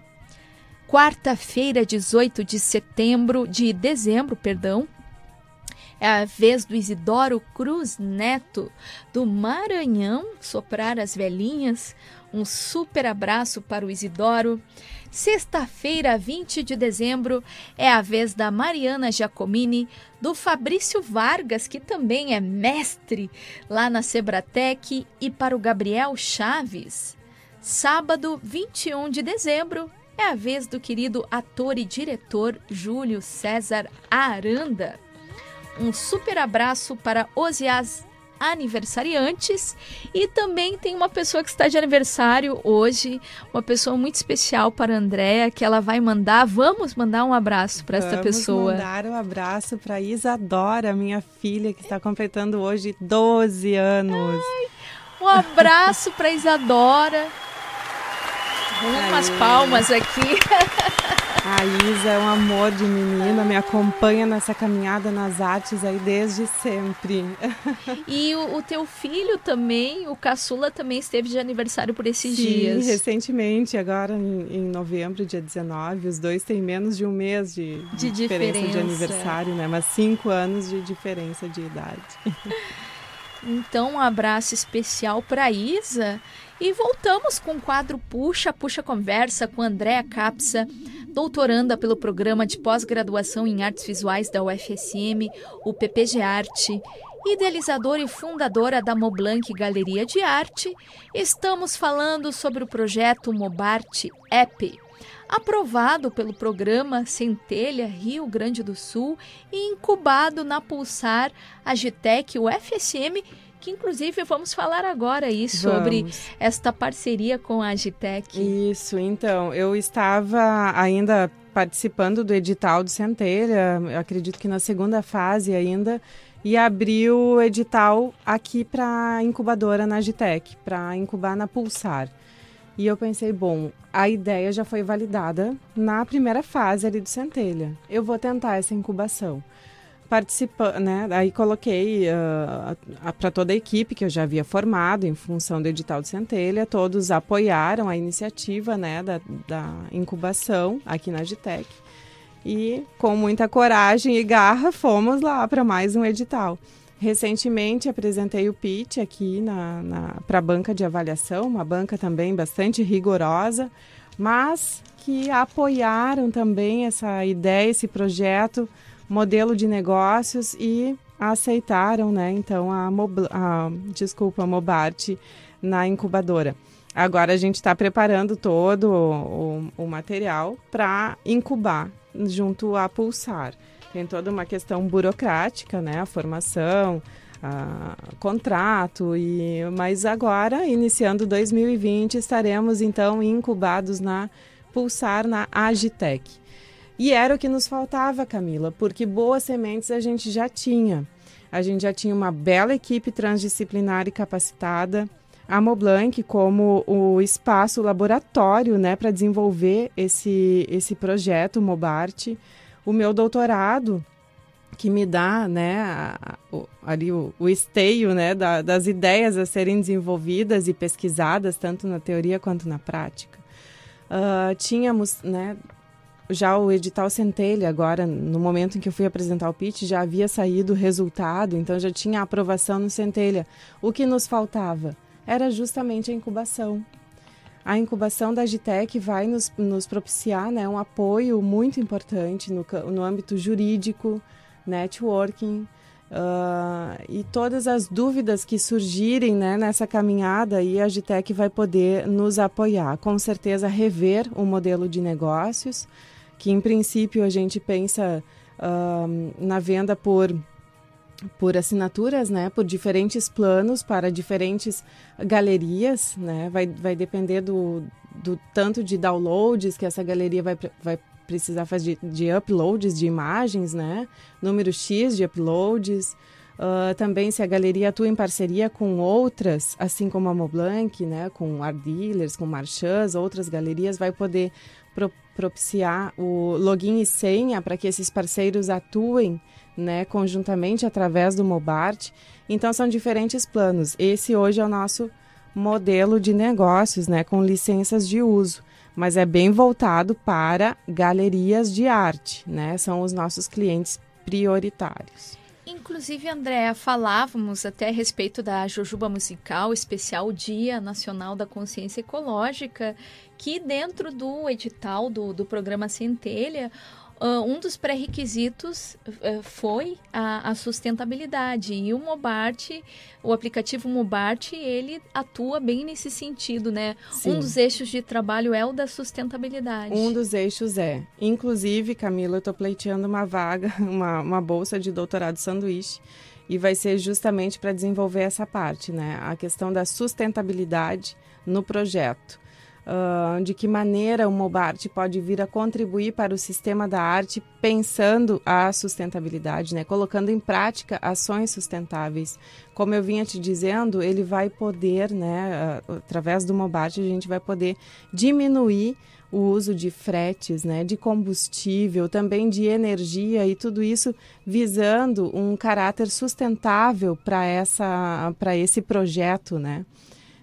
Quarta-feira, 18 de setembro, de dezembro, perdão, É a vez do Isidoro Cruz Neto, do Maranhão, soprar as velhinhas. Um super abraço para o Isidoro. Sexta-feira, 20 de dezembro, é a vez da Mariana Giacomini, do Fabrício Vargas, que também é mestre lá na Sebratec, e para o Gabriel Chaves. Sábado, 21 de dezembro, é a vez do querido ator e diretor Júlio César Aranda. Um super abraço para Osias aniversariantes e também tem uma pessoa que está de aniversário hoje, uma pessoa muito especial para a Andréa, que ela vai mandar, vamos mandar um abraço para esta pessoa. Vamos mandar um abraço para Isadora, minha filha, que está completando hoje 12 anos. Ai, um abraço para Isadora. Umas palmas aqui. A Isa é um amor de menina, me acompanha nessa caminhada nas artes aí desde sempre. E o, o teu filho também, o caçula, também esteve de aniversário por esses Sim, dias. recentemente, agora em, em, novembro, dia 19, os dois têm menos de um mês de, de, de diferença, diferença de aniversário, né? Mas cinco anos de diferença de idade. Então, um abraço especial para Isa. E voltamos com o quadro Puxa, Puxa Conversa com Andréa Capsa, doutoranda pelo programa de pós-graduação em artes visuais da UFSM, o PPG Arte, idealizadora e fundadora da Moblanc Galeria de Arte. Estamos falando sobre o projeto Mobarte App, aprovado pelo programa Centelha Rio Grande do Sul e incubado na Pulsar Agitec UFSM que inclusive vamos falar agora aí sobre vamos. esta parceria com a Agitec. Isso, então, eu estava ainda participando do edital do Centelha, acredito que na segunda fase ainda, e abriu o edital aqui para incubadora na Agitec, para incubar na Pulsar. E eu pensei, bom, a ideia já foi validada na primeira fase ali do Centelha. Eu vou tentar essa incubação participando, né? Aí coloquei uh, para toda a equipe que eu já havia formado em função do edital de Centelha, todos apoiaram a iniciativa, né, da, da incubação aqui na Agitec. E com muita coragem e garra fomos lá para mais um edital. Recentemente apresentei o pitch aqui na, na para a banca de avaliação, uma banca também bastante rigorosa, mas que apoiaram também essa ideia, esse projeto modelo de negócios e aceitaram, né, então a, Mob, a desculpa, a Mobart na incubadora. Agora a gente está preparando todo o, o, o material para incubar junto a Pulsar. Tem toda uma questão burocrática, né, a formação, a, contrato e mas agora iniciando 2020 estaremos então incubados na Pulsar na Agitec. E era o que nos faltava, Camila, porque boas sementes a gente já tinha. A gente já tinha uma bela equipe transdisciplinar e capacitada, a Moblanc como o espaço laboratório né, para desenvolver esse, esse projeto, o Mobart. O meu doutorado, que me dá né, a, a, ali o, o, esteio né, da, das ideias a serem desenvolvidas e pesquisadas, tanto na teoria quanto na prática. Uh, tínhamos né, já o edital Centelha, agora, no momento em que eu fui apresentar o pitch, já havia saído o resultado, então já tinha a aprovação no Centelha. O que nos faltava era justamente a incubação. A incubação da Agitec vai nos, nos propiciar né, um apoio muito importante no, no âmbito jurídico, networking, uh, e todas as dúvidas que surgirem né, nessa caminhada, e a Agitec vai poder nos apoiar. Com certeza, rever o modelo de negócios, que em princípio a gente pensa uh, na venda por por assinaturas, né, por diferentes planos para diferentes galerias, né, vai, vai depender do, do tanto de downloads que essa galeria vai, vai precisar fazer de, de uploads de imagens, né, número X de uploads, uh, também se a galeria atua em parceria com outras, assim como a Moblanc, né, com Art Dealers, com Marchands, outras galerias, vai poder pro propiciar o login e senha para que esses parceiros atuem né, conjuntamente através do Mobart. Então são diferentes planos. Esse hoje é o nosso modelo de negócios, né, com licenças de uso, mas é bem voltado para galerias de arte, né? São os nossos clientes prioritários. Inclusive, Andréa, falávamos até a respeito da Jujuba Musical, especial Dia Nacional da Consciência Ecológica, que dentro do edital do, do programa Centelha, Uh, um dos pré-requisitos uh, foi a, a, sustentabilidade e o Mobart, o aplicativo Mobart, ele atua bem nesse sentido, né? Sim. Um dos eixos de trabalho é o da sustentabilidade. Um dos eixos é. Inclusive, Camila, eu estou pleiteando uma vaga, uma, uma bolsa de doutorado sanduíche e vai ser justamente para desenvolver essa parte, né? A questão da sustentabilidade no projeto. Uh, de que maneira o Mobart pode vir a contribuir para o sistema da arte pensando a sustentabilidade, né? colocando em prática ações sustentáveis. Como eu vinha te dizendo, ele vai poder, né, uh, através do Mobart, a gente vai poder diminuir o uso de fretes, né, de combustível, também de energia e tudo isso visando um caráter sustentável para essa para esse projeto, né?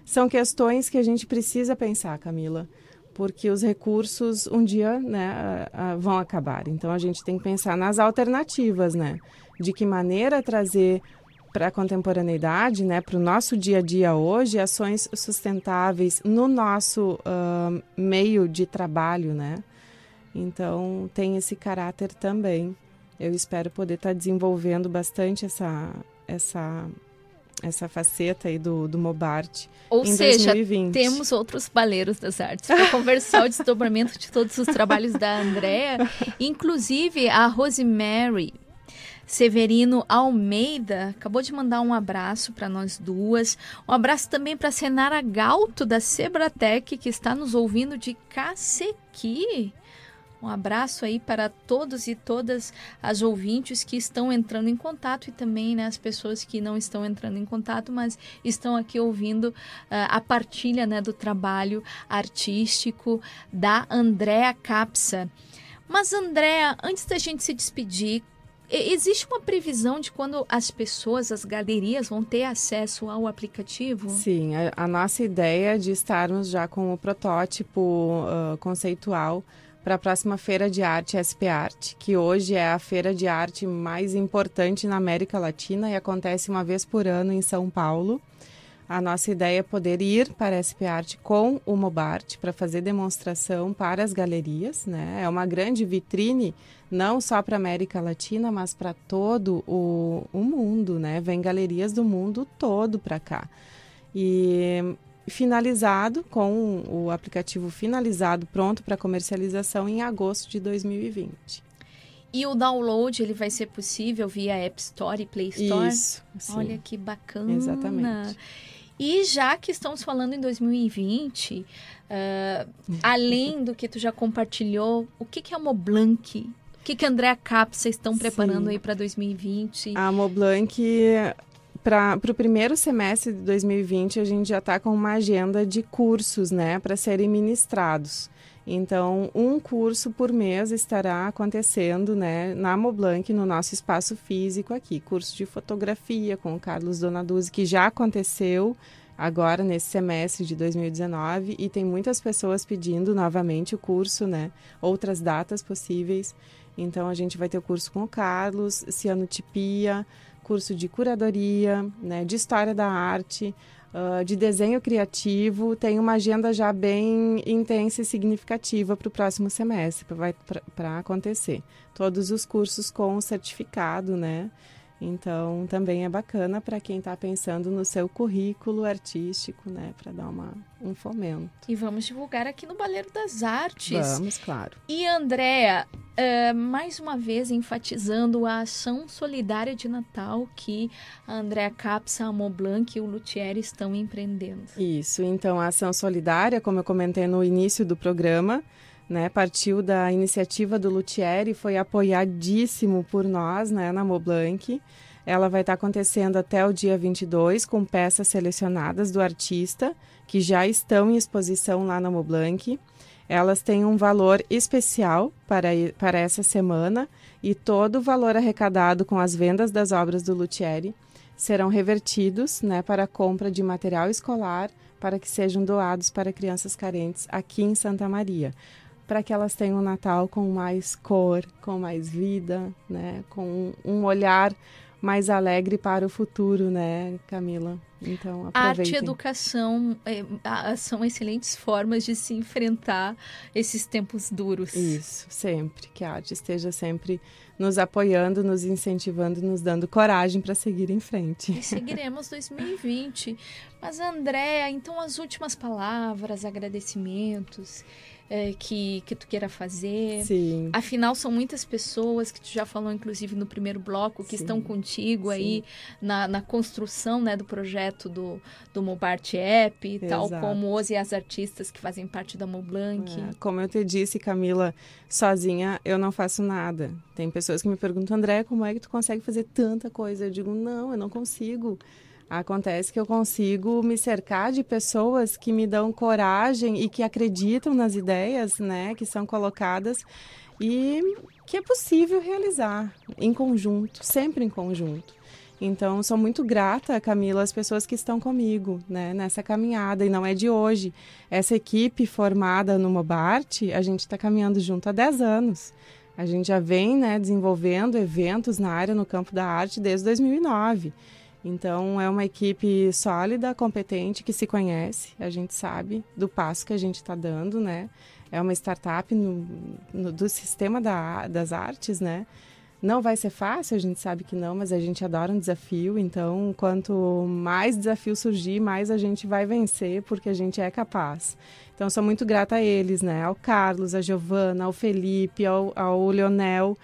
São questões que a gente precisa pensar, Camila, porque os recursos um dia né, vão acabar. Então a gente tem que pensar nas alternativas, né? De que maneira trazer para a contemporaneidade, né, para o nosso dia a dia hoje, ações sustentáveis no nosso uh, meio de trabalho, né? Então tem esse caráter também. Eu espero poder estar tá desenvolvendo bastante essa essa essa faceta aí do, do Mobart Ou em seja, 2020. temos outros baleiros das artes para conversar o desdobramento de todos os trabalhos da Andrea, inclusive a Rosemary Severino Almeida acabou de mandar um abraço para nós duas. Um abraço também para Senara Galto da Sebratec que está nos ouvindo de Cacequi. Um abraço aí para todos e todas as ouvintes que estão entrando em contato e também né, as pessoas que não estão entrando em contato, mas estão aqui ouvindo uh, a partilha né, do trabalho artístico da Andréa Capsa. Mas, Andréa, antes da gente se despedir, Existe uma previsão de quando as pessoas, as galerias, vão ter acesso ao aplicativo? Sim, a, a nossa ideia é de estarmos já com o protótipo uh, conceitual para a próxima Feira de Arte SP Arte, que hoje é a feira de arte mais importante na América Latina e acontece uma vez por ano em São Paulo. A nossa ideia é poder ir para a SP Arte com o Mobart para fazer demonstração para as galerias. Né? É uma grande vitrine, não só para a América Latina, mas para todo o, o mundo. Né? Vem galerias do mundo todo para cá. E finalizado com o aplicativo finalizado, pronto para comercialização em agosto de 2020. E o download ele vai ser possível via App Store e Play Store? Isso. Sim. Olha que bacana. Exatamente. E já que estamos falando em 2020, uh, além do que tu já compartilhou, o que, que é a Moblanc? O que, que a Andrea Capsa estão preparando Sim. aí para 2020? A Moblanc para o primeiro semestre de 2020, a gente já está com uma agenda de cursos né, para serem ministrados. Então, um curso por mês estará acontecendo né, na Moblanc, no nosso espaço físico aqui. Curso de fotografia com o Carlos Donaduzzi, que já aconteceu agora nesse semestre de 2019 e tem muitas pessoas pedindo novamente o curso, né? Outras datas possíveis. Então, a gente vai ter o curso com o Carlos, cianotipia, curso de curadoria, né, de história da arte, uh, de desenho criativo. Tem uma agenda já bem intensa e significativa para o próximo semestre, para acontecer. Todos os cursos com certificado, né? Então, também é bacana para quem está pensando no seu currículo artístico, né? Para dar uma, um fomento. E vamos divulgar aqui no Baleiro das Artes. Vamos, claro. E, Andréa, uh, mais uma vez enfatizando a ação solidária de Natal que a Andréa Capsa, a Moblanc e o Luthier estão empreendendo. Isso. Então, a ação solidária, como eu comentei no início do programa, né, partiu da iniciativa do Luthier e foi apoiadíssimo por nós, né, na Moblanc. Ela vai estar acontecendo até o dia 22 com peças selecionadas do artista que já estão em exposição lá na Moblanc. Elas têm um valor especial para, para essa semana e todo o valor arrecadado com as vendas das obras do Luthieri serão revertidos né, para a compra de material escolar para que sejam doados para crianças carentes aqui em Santa Maria para que elas tenham um Natal com mais cor, com mais vida, né? com um olhar mais alegre para o futuro, né, Camila? Então, aproveitem. Arte e educação é, são excelentes formas de se enfrentar esses tempos duros. Isso, sempre. Que a arte esteja sempre nos apoiando, nos incentivando, nos dando coragem para seguir em frente. E seguiremos 2020. Mas, Andréa, então as últimas palavras, agradecimentos é, que, que tu queira fazer. Sim. Afinal, são muitas pessoas que tu já falou, inclusive, no primeiro bloco, que Sim, estão contigo aí na, na construção né, do projeto do, do Mobart App, tal Exato. como os e as artistas que fazem parte da Moblank. É, como eu te disse, Camila, sozinha eu não faço nada. Tem pessoas que me perguntam, André, como é que tu consegue fazer tanta coisa? Eu digo, não, eu não consigo. Acontece que eu consigo me cercar de pessoas que me dão coragem e que acreditam nas ideias, né, que são colocadas e que é possível realizar em conjunto, sempre em conjunto. Então, sou muito grata, Camila, às pessoas que estão comigo né, nessa caminhada, e não é de hoje. Essa equipe formada no Mobart, a gente está caminhando junto há 10 anos. A gente já vem né, desenvolvendo eventos na área, no campo da arte, desde 2009. Então, é uma equipe sólida, competente, que se conhece, a gente sabe do passo que a gente está dando, né? É uma startup no, no- do sistema da, das artes, né? Não vai ser fácil, a gente sabe que não, mas a gente adora um desafio. Então, quanto mais desafio surgir, mais a gente vai vencer, porque a gente é capaz. Então, sou muito grata a eles, né? Ao Carlos, a Giovana, ao Felipe, ao, ao Leonel,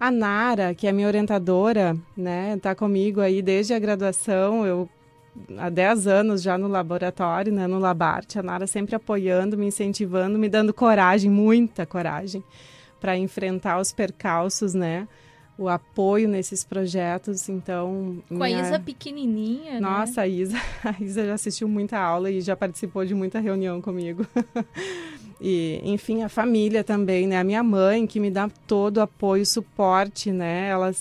a Nara, que é minha orientadora, né? Tá comigo aí desde a graduação. Eu há 10 anos já no laboratório, né, no Labarte, a Nara sempre apoiando, me incentivando, me dando coragem, muita coragem, para enfrentar os percalços, né? O apoio nesses projetos, então... Com a minha- Isa pequenininha, né? Nossa, a Isa, a Isa já assistiu muita aula e já participou de muita reunião comigo. E, enfim, a família também, né? A minha mãe, que me dá todo o apoio, suporte, né? Ela,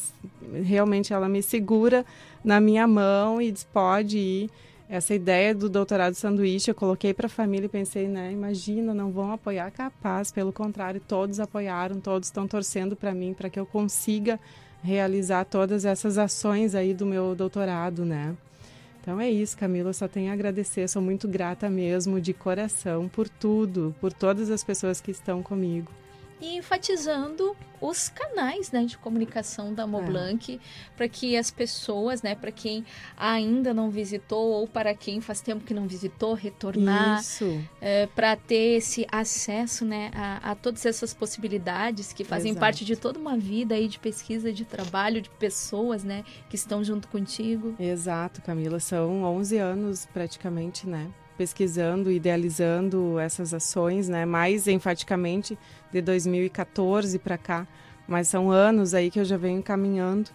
realmente, ela me segura na minha mão e diz, pode ir. Essa ideia do doutorado sanduíche eu coloquei para a família e pensei, né? Imagina, não vão apoiar capaz. Pelo contrário, todos apoiaram, todos estão torcendo para mim, para que eu consiga realizar todas essas ações aí do meu doutorado, né? Então é isso, Camila. Só tenho a agradecer. Sou muito grata mesmo, de coração, por tudo, por todas as pessoas que estão comigo. E enfatizando os canais né, de comunicação da Moblanc para que as pessoas, né, para quem ainda não visitou ou para quem faz tempo que não visitou, retornar Isso. para ter esse acesso né, a, a todas essas possibilidades que fazem Exato. parte de toda uma vida aí de pesquisa, de trabalho, de pessoas né, que estão junto contigo. Exato, Camila. São 11 anos praticamente, né? Pesquisando, idealizando essas ações, né? Mais enfaticamente de 2014 para cá. Mas são anos aí que eu já venho caminhando.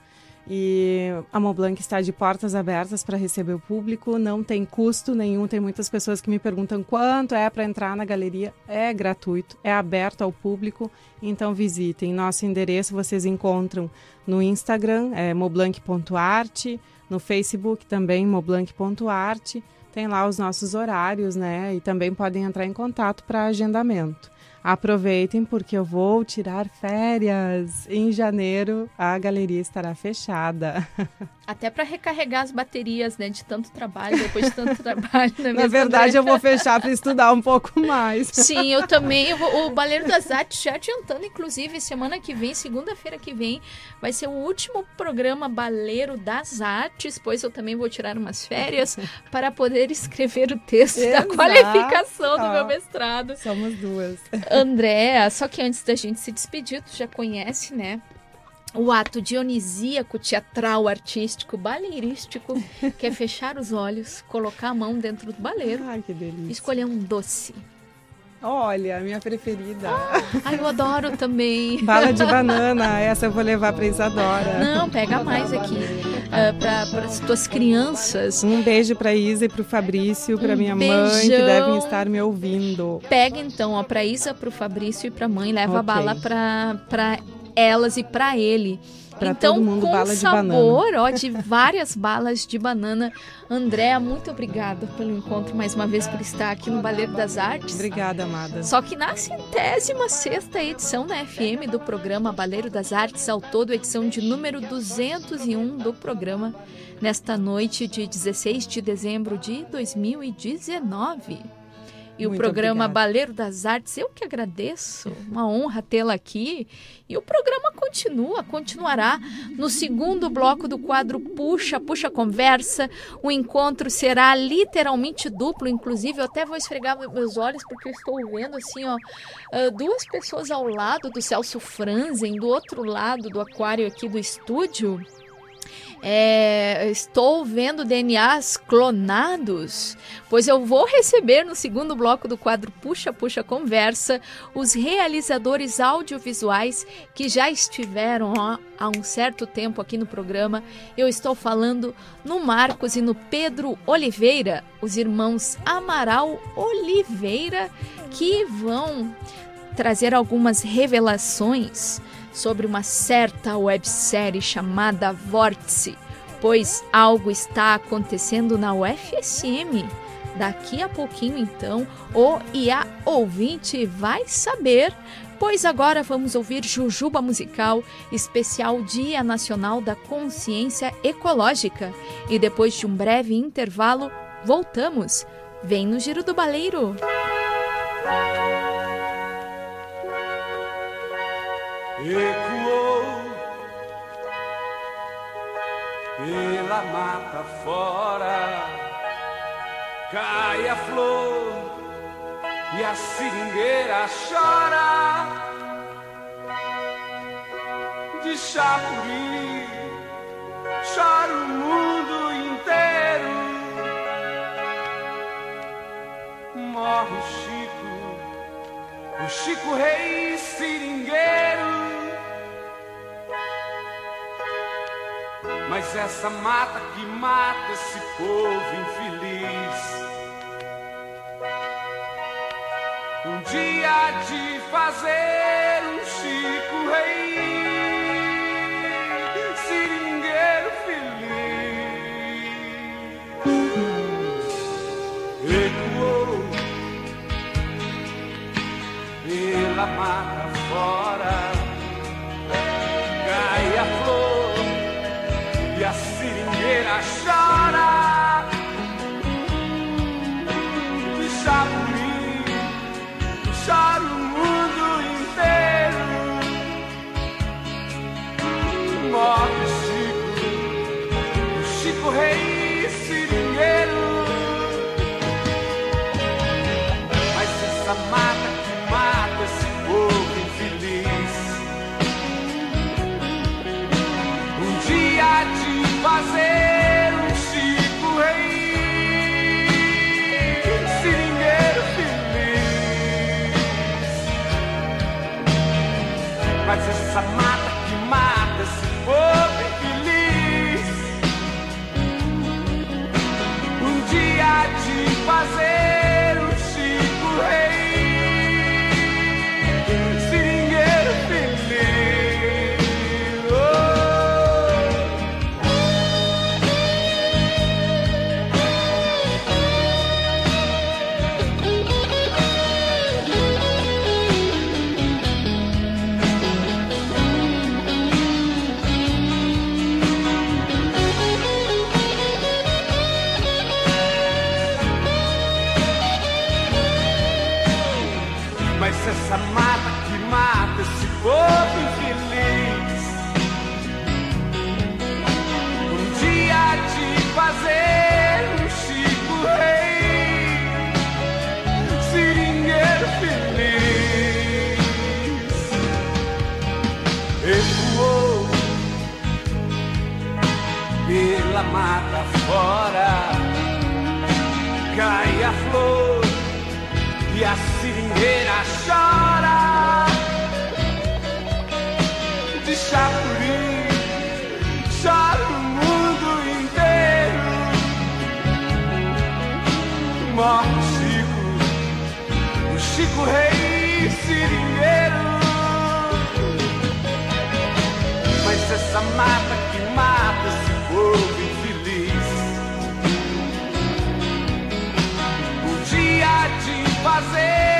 E a Moblanc está de portas abertas para receber o público, não tem custo nenhum. Tem muitas pessoas que me perguntam quanto é para entrar na galeria. É gratuito, é aberto ao público, então visitem. Nosso endereço vocês encontram no Instagram, é moblanc.arte, no Facebook também, moblanc.arte. Tem lá os nossos horários, né? E também podem entrar em contato para agendamento. Aproveitem porque eu vou tirar férias. Em janeiro a galeria estará fechada. Até para recarregar as baterias né, de tanto trabalho, depois de tanto trabalho. é Na mesmo, verdade, André? eu vou fechar para estudar um pouco mais. Sim, eu também. Eu vou- o Baleiro das Artes, já adiantando, inclusive, semana que vem, segunda-feira que vem, vai ser o último programa Baleiro das Artes, pois eu também vou tirar umas férias para poder escrever o texto da Exato. qualificação do meu mestrado. Somos duas. Andréa, só que antes da gente se despedir, tu já conhece, né? O ato dionisíaco, teatral, artístico, baleirístico, que é fechar os olhos, colocar a mão dentro do baleiro Ai, que delícia. e escolher um doce. Olha, a minha preferida. Ai, eu adoro também. Bala de banana, essa eu vou levar para Isadora. Não, pega mais aqui. para as tuas crianças. Um beijo para Isa e para o Fabrício, para Um minha mãe, que beijão. devem estar me ouvindo. Pega então, ó, pra Isa, pro Fabrício e pra mãe, leva a Ok. bala pra elas e para ele. Pra então, todo mundo, com bala de sabor, ó, de várias balas de banana. Andréa, muito obrigada pelo encontro mais uma vez por estar aqui no Baleiro das Artes. Obrigada, amada. Só que na centésima sexta edição da FM do programa Baleiro das Artes, ao todo edição de número 201 do programa, nesta noite de 16 de dezembro de 2019. E o programa obrigada. Baleiro das Artes, eu que agradeço, uma honra tê-la aqui. E o programa continua, continuará no segundo bloco do quadro Puxa, Puxa Conversa. O encontro será literalmente duplo, inclusive eu até vou esfregar meus olhos porque eu estou vendo assim, ó, ah, duas pessoas ao lado do Celso Franzen, do outro lado do aquário aqui do estúdio. É, estou vendo DNAs clonados, pois eu vou receber no segundo bloco do quadro Puxa Puxa Conversa os realizadores audiovisuais que já estiveram ó, há um certo tempo aqui no programa. Eu estou falando no Marcos e no Pedro Oliveira, os irmãos Amaral Oliveira, que vão trazer algumas revelações sobre uma certa websérie chamada Vórtice, pois algo está acontecendo na UFSM. Daqui a pouquinho, então, o IA ouvinte vai saber, pois agora vamos ouvir Jujuba Musical, especial Dia Nacional da Consciência Ecológica. E depois de um breve intervalo, voltamos. Vem no Giro do Baleiro. Ecoou pela mata fora, cai a flor e a seringueira chora de chapuri, chora o mundo inteiro, morre Chico. O Chico Rei Seringueiro Mas essa mata que mata esse povo infeliz. Um dia de fazer um Chico Rei Mas essa mata que mata esse povo infeliz. Um dia de fazer um Chico Rei Seringueiro feliz. Ecoou pela mata fora Cai a flor e a seringueira Morre Chico, o Chico Rei Seringueiro. essa mata que mata esse povo infeliz. O dia de fazer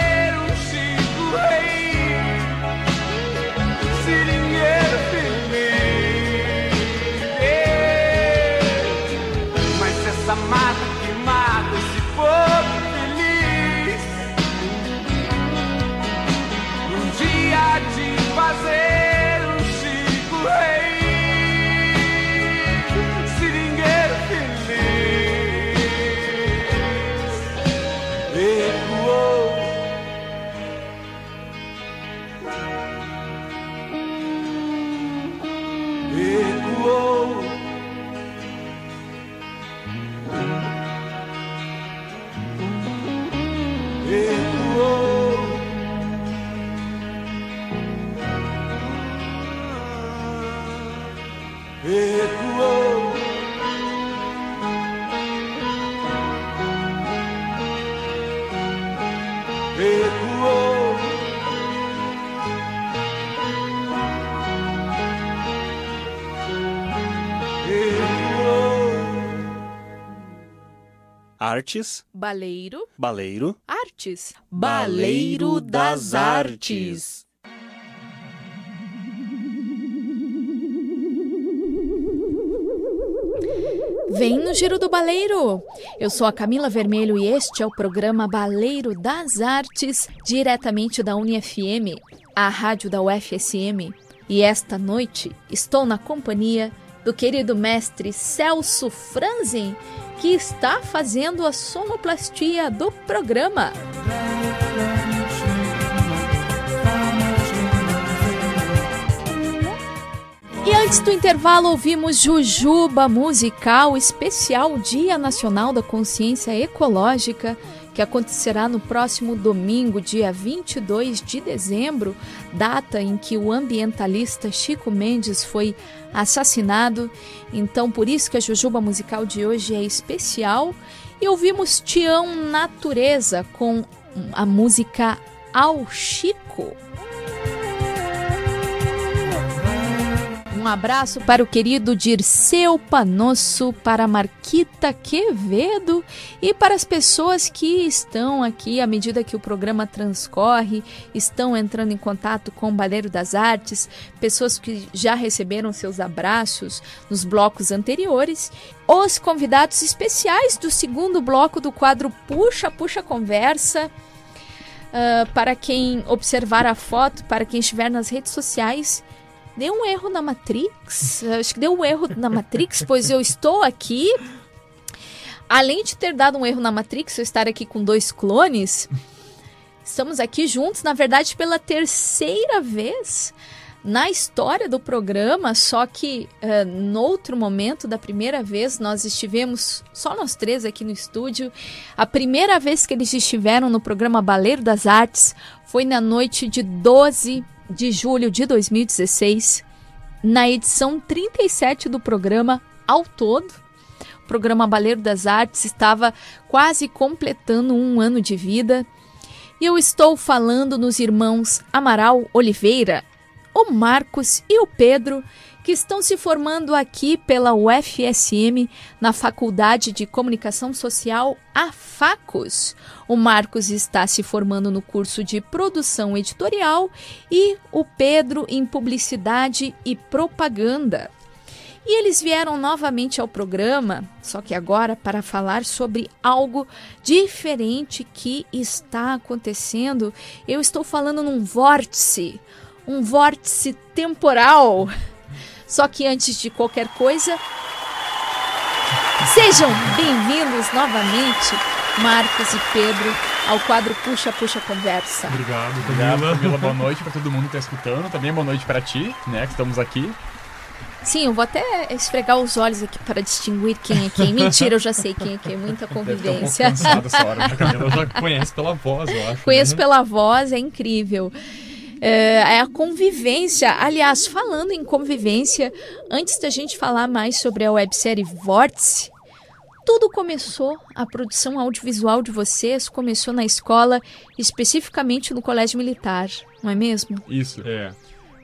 Artes, Baleiro, baleiro, artes. Baleiro das Artes. Vem no Giro do Baleiro! Eu sou a Camila Vermelho e este é o programa Baleiro das Artes, diretamente da UniFM, a rádio da UFSM. E esta noite estou na companhia do querido mestre Celso Franzen, que está fazendo a sonoplastia do programa. E antes do intervalo, ouvimos Jujuba Musical Especial Dia Nacional da Consciência Ecológica, que acontecerá no próximo domingo, dia 22 de dezembro, data em que o ambientalista Chico Mendes foi assassinado. Então, por isso que a Jujuba Musical de hoje é especial. E ouvimos Tião Natureza com a música Ao Chico. Um abraço para o querido Dirceu Panosso, para Marquita Quevedo e para as pessoas que estão aqui à medida que o programa transcorre, estão entrando em contato com o Baleiro das Artes, pessoas que já receberam seus abraços nos blocos anteriores, os convidados especiais do segundo bloco do quadro Puxa, Puxa Conversa. Uh, para quem observar a foto, para quem estiver nas redes sociais, deu um erro na Matrix. Acho que deu um erro na Matrix, pois eu estou aqui. Além de ter dado um erro na Matrix, eu estar aqui com dois clones, estamos aqui juntos, na verdade, pela terceira vez na história do programa, só que uh, no outro momento da primeira vez nós estivemos só nós três aqui no estúdio. A primeira vez que eles estiveram no programa Baleiro das Artes foi na noite de 12 de julho de 2016, na edição 37 do programa ao todo. O programa Baleiro das Artes estava quase completando um ano de vida. E eu estou falando nos irmãos Amaral Oliveira, o Marcos e o Pedro, que estão se formando aqui pela UFSM na Faculdade de Comunicação Social, a Facos. O Marcos está se formando no curso de Produção Editorial e o Pedro em Publicidade e Propaganda. E eles vieram novamente ao programa, só que agora para falar sobre algo diferente que está acontecendo. Eu estou falando num vórtice, um vórtice temporal. Só que antes de qualquer coisa, sejam bem-vindos novamente, Marcos e Pedro, ao quadro Puxa Puxa Conversa. Obrigado, Obrigado, Camila. Camila. Boa noite para todo mundo que está escutando. Também boa noite para ti, né, que estamos aqui. Sim, eu vou até esfregar os olhos aqui para distinguir quem é quem. Mentira, eu já sei quem é quem. Muita Deve estar um pouco convivência. cansado essa hora. A Camila já conhece pela voz, eu acho. Conheço né? pela voz, é incrível. É, é a convivência. Aliás, falando em convivência, antes da gente falar mais sobre a websérie Vórtice, tudo começou, a produção audiovisual de vocês começou na escola, especificamente no Colégio Militar, não é mesmo? Isso. É.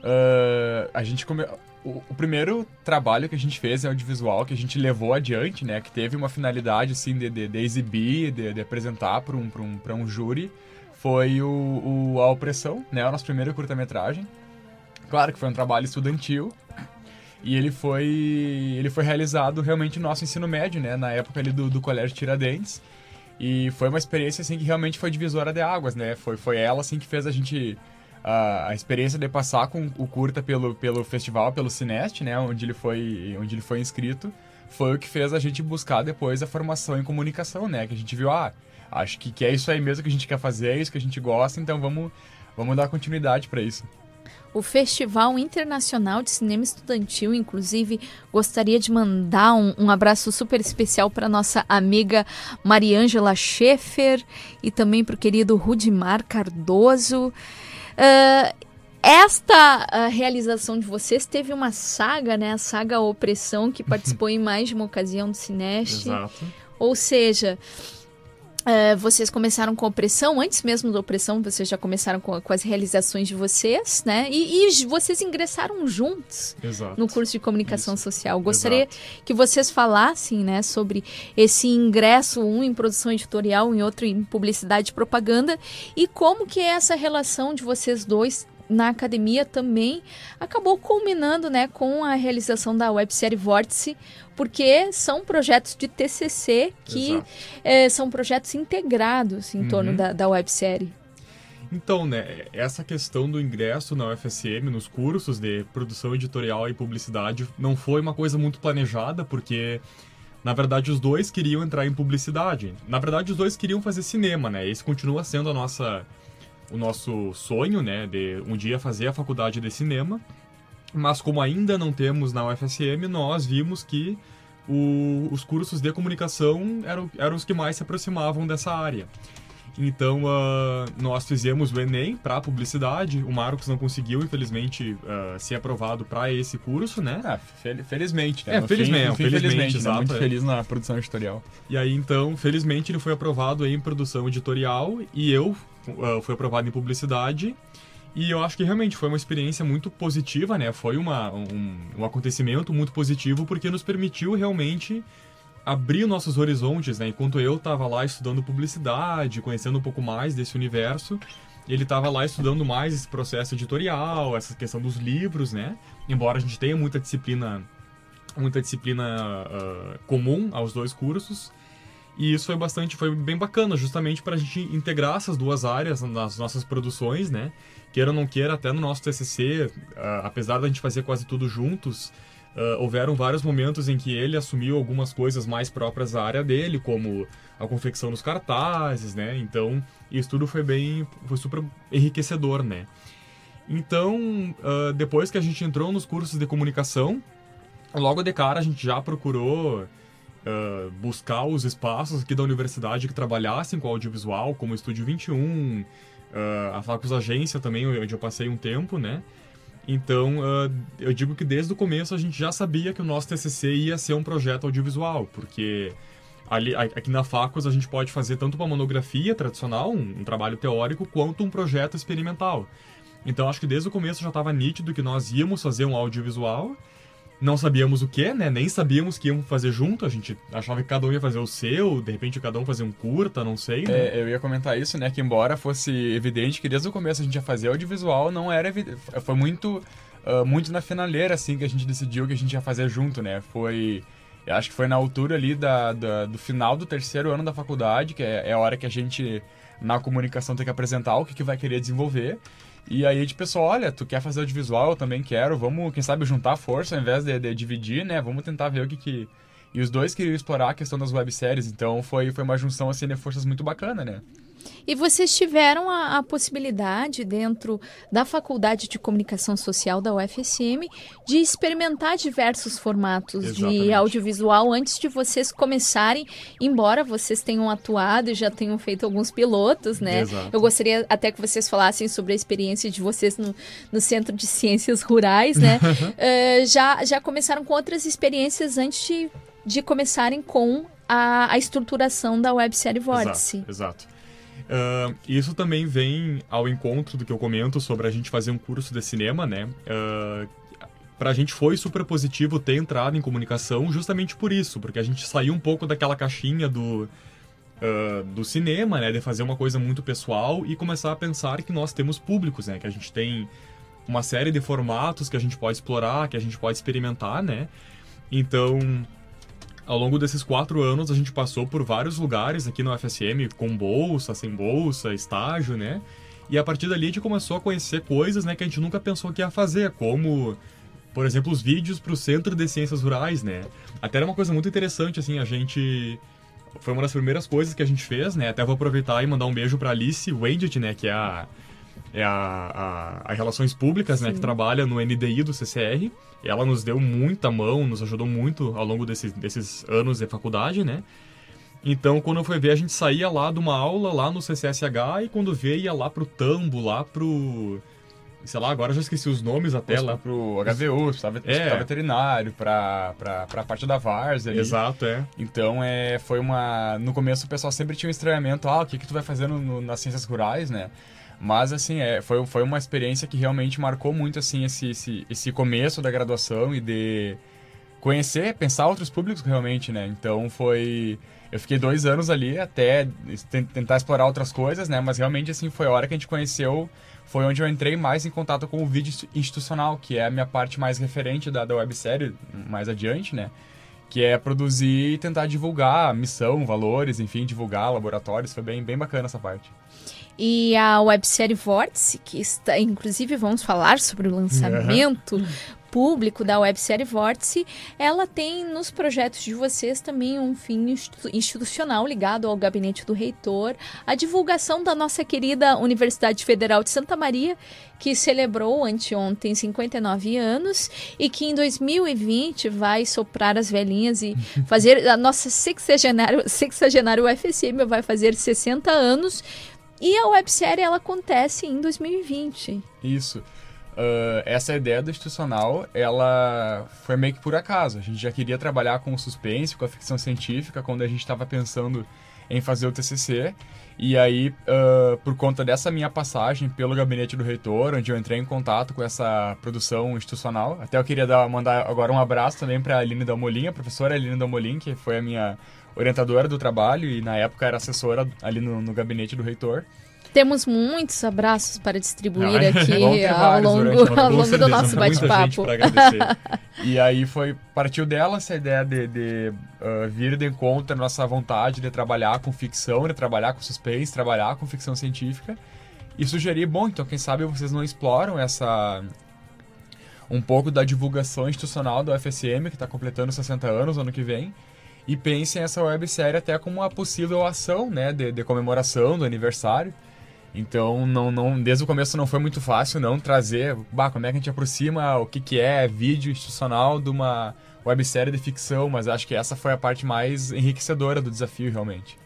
Ah, a gente come... o, o primeiro trabalho que a gente fez em audiovisual, que a gente levou adiante, né? Que teve uma finalidade, assim, de, de, de exibir, de, de apresentar para um, pra um, pra um júri, foi o, o A Opressão, né? O nosso primeiro curta-metragem. Claro que foi um trabalho estudantil, e ele foi, ele foi realizado realmente no nosso ensino médio, né? Na época ali do, do Colégio Tiradentes. E foi uma experiência, assim, que realmente foi divisora de águas, né? Foi, foi ela, assim, que fez a gente... A, a experiência de passar com o curta pelo, pelo festival, pelo Cinest, né? Onde ele, foi, onde ele foi inscrito. Foi o que fez a gente buscar depois a formação em comunicação, né? Que a gente viu, ah, acho que, que é isso aí mesmo que a gente quer fazer, é isso que a gente gosta, então vamos, vamos dar continuidade para isso o Festival Internacional de Cinema Estudantil. Inclusive, gostaria de mandar um, um abraço super especial para nossa amiga Mariângela Schaefer e também para o querido Rudimar Cardoso. Uh, esta uh, realização de vocês teve uma saga, né? A saga Opressão, que participou em mais de uma ocasião do Cineste. Exato. Ou seja, Uh, vocês começaram com a opressão, antes mesmo da opressão, vocês já começaram com, com as realizações de vocês, né? E, e vocês ingressaram juntos Exato. no curso de comunicação Isso. social. Gostaria Exato. que vocês falassem, né, sobre esse ingresso, um em produção editorial, em outro em publicidade e propaganda, e como que é essa relação de vocês dois na academia também acabou culminando né, com a realização da websérie Vórtice, porque são projetos de TCC que é, são projetos integrados em uhum. torno da, da websérie. Então, né, essa questão do ingresso na UFSM, nos cursos de produção editorial e publicidade, não foi uma coisa muito planejada, porque, na verdade, os dois queriam entrar em publicidade. Na verdade, os dois queriam fazer cinema, né? Esse continua sendo a nossa o nosso sonho, né, de um dia fazer a faculdade de cinema. Mas como ainda não temos na UFSM, nós vimos que o, os cursos de comunicação eram, eram os que mais se aproximavam dessa área. Então, uh, nós fizemos o Enem para publicidade. O Marcos não conseguiu, infelizmente, uh, ser aprovado para esse curso, né? Ah, fel felizmente, né? É, felizmente, fim, felizmente, felizmente né? Muito feliz na produção editorial. E aí, então, felizmente, ele foi aprovado em produção editorial e eu uh, fui aprovado em publicidade. E eu acho que realmente foi uma experiência muito positiva, né? Foi uma, um, um acontecimento muito positivo porque nos permitiu realmente abrir nossos horizontes, né? Enquanto eu estava lá estudando publicidade, conhecendo um pouco mais desse universo, ele estava lá estudando mais esse processo editorial, essa questão dos livros, né? Embora a gente tenha muita disciplina, muita disciplina uh, comum aos dois cursos, e isso foi bastante, foi bem bacana, justamente para a gente integrar essas duas áreas nas nossas produções, né? Queira ou não queira, até no nosso TCC, ah, apesar da gente fazer quase tudo juntos, Uh, houveram vários momentos em que ele assumiu algumas coisas mais próprias da área dele, como a confecção dos cartazes, né? Então, isso tudo foi bem, foi super enriquecedor, né? Então, uh, depois que a gente entrou nos cursos de comunicação, logo de cara a gente já procurou uh, buscar os espaços aqui da universidade que trabalhassem com audiovisual, como o Estúdio 21, a Facus Agência também, onde eu passei um tempo, né? Então, uh, eu digo que desde o começo a gente já sabia que o nosso TCC ia ser um projeto audiovisual, porque ali, aqui na Facos a gente pode fazer tanto uma monografia tradicional, um, um trabalho teórico, quanto um projeto experimental. Então, acho que desde o começo já estava nítido que nós íamos fazer um audiovisual não sabíamos o que, né? Nem sabíamos que íamos fazer junto. A gente achava que cada um ia fazer o seu, de repente cada um fazia um curta, não sei. Né? É, eu ia comentar isso, né? Que embora fosse evidente que desde o começo a gente ia fazer audiovisual, não era evidente. Foi muito, uh, muito na finaleira, assim, que a gente decidiu que a gente ia fazer junto, né? Foi. Eu acho que foi na altura ali da, da do final do terceiro ano da faculdade, que é, é a hora que a gente, na comunicação, tem que apresentar o que, que vai querer desenvolver. E aí, tipo, pessoal, olha, tu quer fazer audiovisual, eu também quero, vamos, quem sabe, juntar força ao invés de, de dividir, né? Vamos tentar ver o que que... E os dois queriam explorar a questão das webséries, então foi, foi uma junção, assim, de forças muito bacana, né? E vocês tiveram a, a, possibilidade, dentro da Faculdade de Comunicação Social da UFSM, de experimentar diversos formatos Exatamente. de audiovisual antes de vocês começarem, embora vocês tenham atuado e já tenham feito alguns pilotos, né? Exato. Eu gostaria até que vocês falassem sobre a experiência de vocês no, no Centro de Ciências Rurais, né? uh, já, já começaram com outras experiências antes de, de começarem com a, a estruturação da websérie Vórtice. Exato, exato. Uh, isso também vem ao encontro do que eu comento sobre a gente fazer um curso de cinema, né? Uh, pra gente foi super positivo ter entrado em comunicação justamente por isso, porque a gente saiu um pouco daquela caixinha do, uh, do cinema, né, de fazer uma coisa muito pessoal e começar a pensar que nós temos públicos, né, que a gente tem uma série de formatos que a gente pode explorar, que a gente pode experimentar, né. Então, ao longo desses quatro anos, a gente passou por vários lugares aqui no FSM, com bolsa, sem bolsa, estágio, né? E a partir dali a gente começou a conhecer coisas né, que a gente nunca pensou que ia fazer, como, por exemplo, os vídeos para o Centro de Ciências Rurais, né? Até era uma coisa muito interessante, assim, a gente... Foi uma das primeiras coisas que a gente fez, né? Até vou aproveitar e mandar um beijo para Alice Wendt, né? Que é a, é a, a, a Relações Públicas, né? Que trabalha no NDI do CCR. Ela nos deu muita mão, nos ajudou muito ao longo desse, desses anos de faculdade, né? Então, quando eu fui ver, a gente saía lá de uma aula lá no CCSH e quando vê, ia lá pro Tambo, lá pro. Sei lá, agora eu já esqueci os nomes até lá. pro HVU, vet- É. veterinário, pra, pra, pra parte da VARS ali. Exato, é. Então, é, foi uma... No começo o pessoal sempre tinha um estranhamento, ah, o que que tu vai fazer no, no- nas ciências rurais, né? Mas, assim, é, foi, foi uma experiência que realmente marcou muito, assim, esse, esse, esse começo da graduação e de conhecer, pensar outros públicos realmente, né? Então, foi... Eu fiquei dois anos ali até ten- tentar explorar outras coisas, né? Mas realmente, assim, foi a hora que a gente conheceu... Foi onde eu entrei mais em contato com o vídeo institu- institucional, que é a minha parte mais referente da, da websérie, mais adiante, né? que é produzir e tentar divulgar missão, valores, enfim, divulgar laboratórios. Foi bem, bem bacana essa parte. E a websérie Vórtice, que está, inclusive vamos falar sobre o lançamento público da websérie Vórtice, ela tem nos projetos de vocês também um fim institu- institucional ligado ao gabinete do reitor, a divulgação da nossa querida Universidade Federal de Santa Maria, que celebrou anteontem 59 anos e que em 2020 vai soprar as velhinhas e fazer a nossa sexagenário, sexagenário UFSM vai fazer 60 anos e a websérie ela acontece em 2020. Isso. Ah, essa ideia do institucional, ela foi meio que por acaso. A gente já queria trabalhar com o suspense, com a ficção científica, quando a gente estava pensando em fazer o TCC. E aí, ah, por conta dessa minha passagem pelo gabinete do reitor, onde eu entrei em contato com essa produção institucional, até eu queria dar, mandar agora um abraço também para a Aline Dalmolin, a professora Aline Dalmolin, que foi a minha orientadora do trabalho e na época era assessora ali no, no gabinete do reitor. Temos muitos abraços para distribuir Ah, aqui ao longo, ao longo do certeza, nosso bate-papo. E aí foi partiu dela essa ideia de, de, ah, vir de encontro a nossa vontade de trabalhar com ficção, de trabalhar com suspense, trabalhar com ficção científica. E sugerir, bom, então quem sabe vocês não exploram essa um pouco da divulgação institucional do UFSM, que está completando 60 anos ano que vem, e pensem essa websérie até como uma possível ação né, de, de comemoração do aniversário. Então, não, não, desde o começo não foi muito fácil não trazer, bah, como é que a gente aproxima o que, que é vídeo institucional de uma websérie de ficção, mas acho que essa foi a parte mais enriquecedora do desafio, realmente.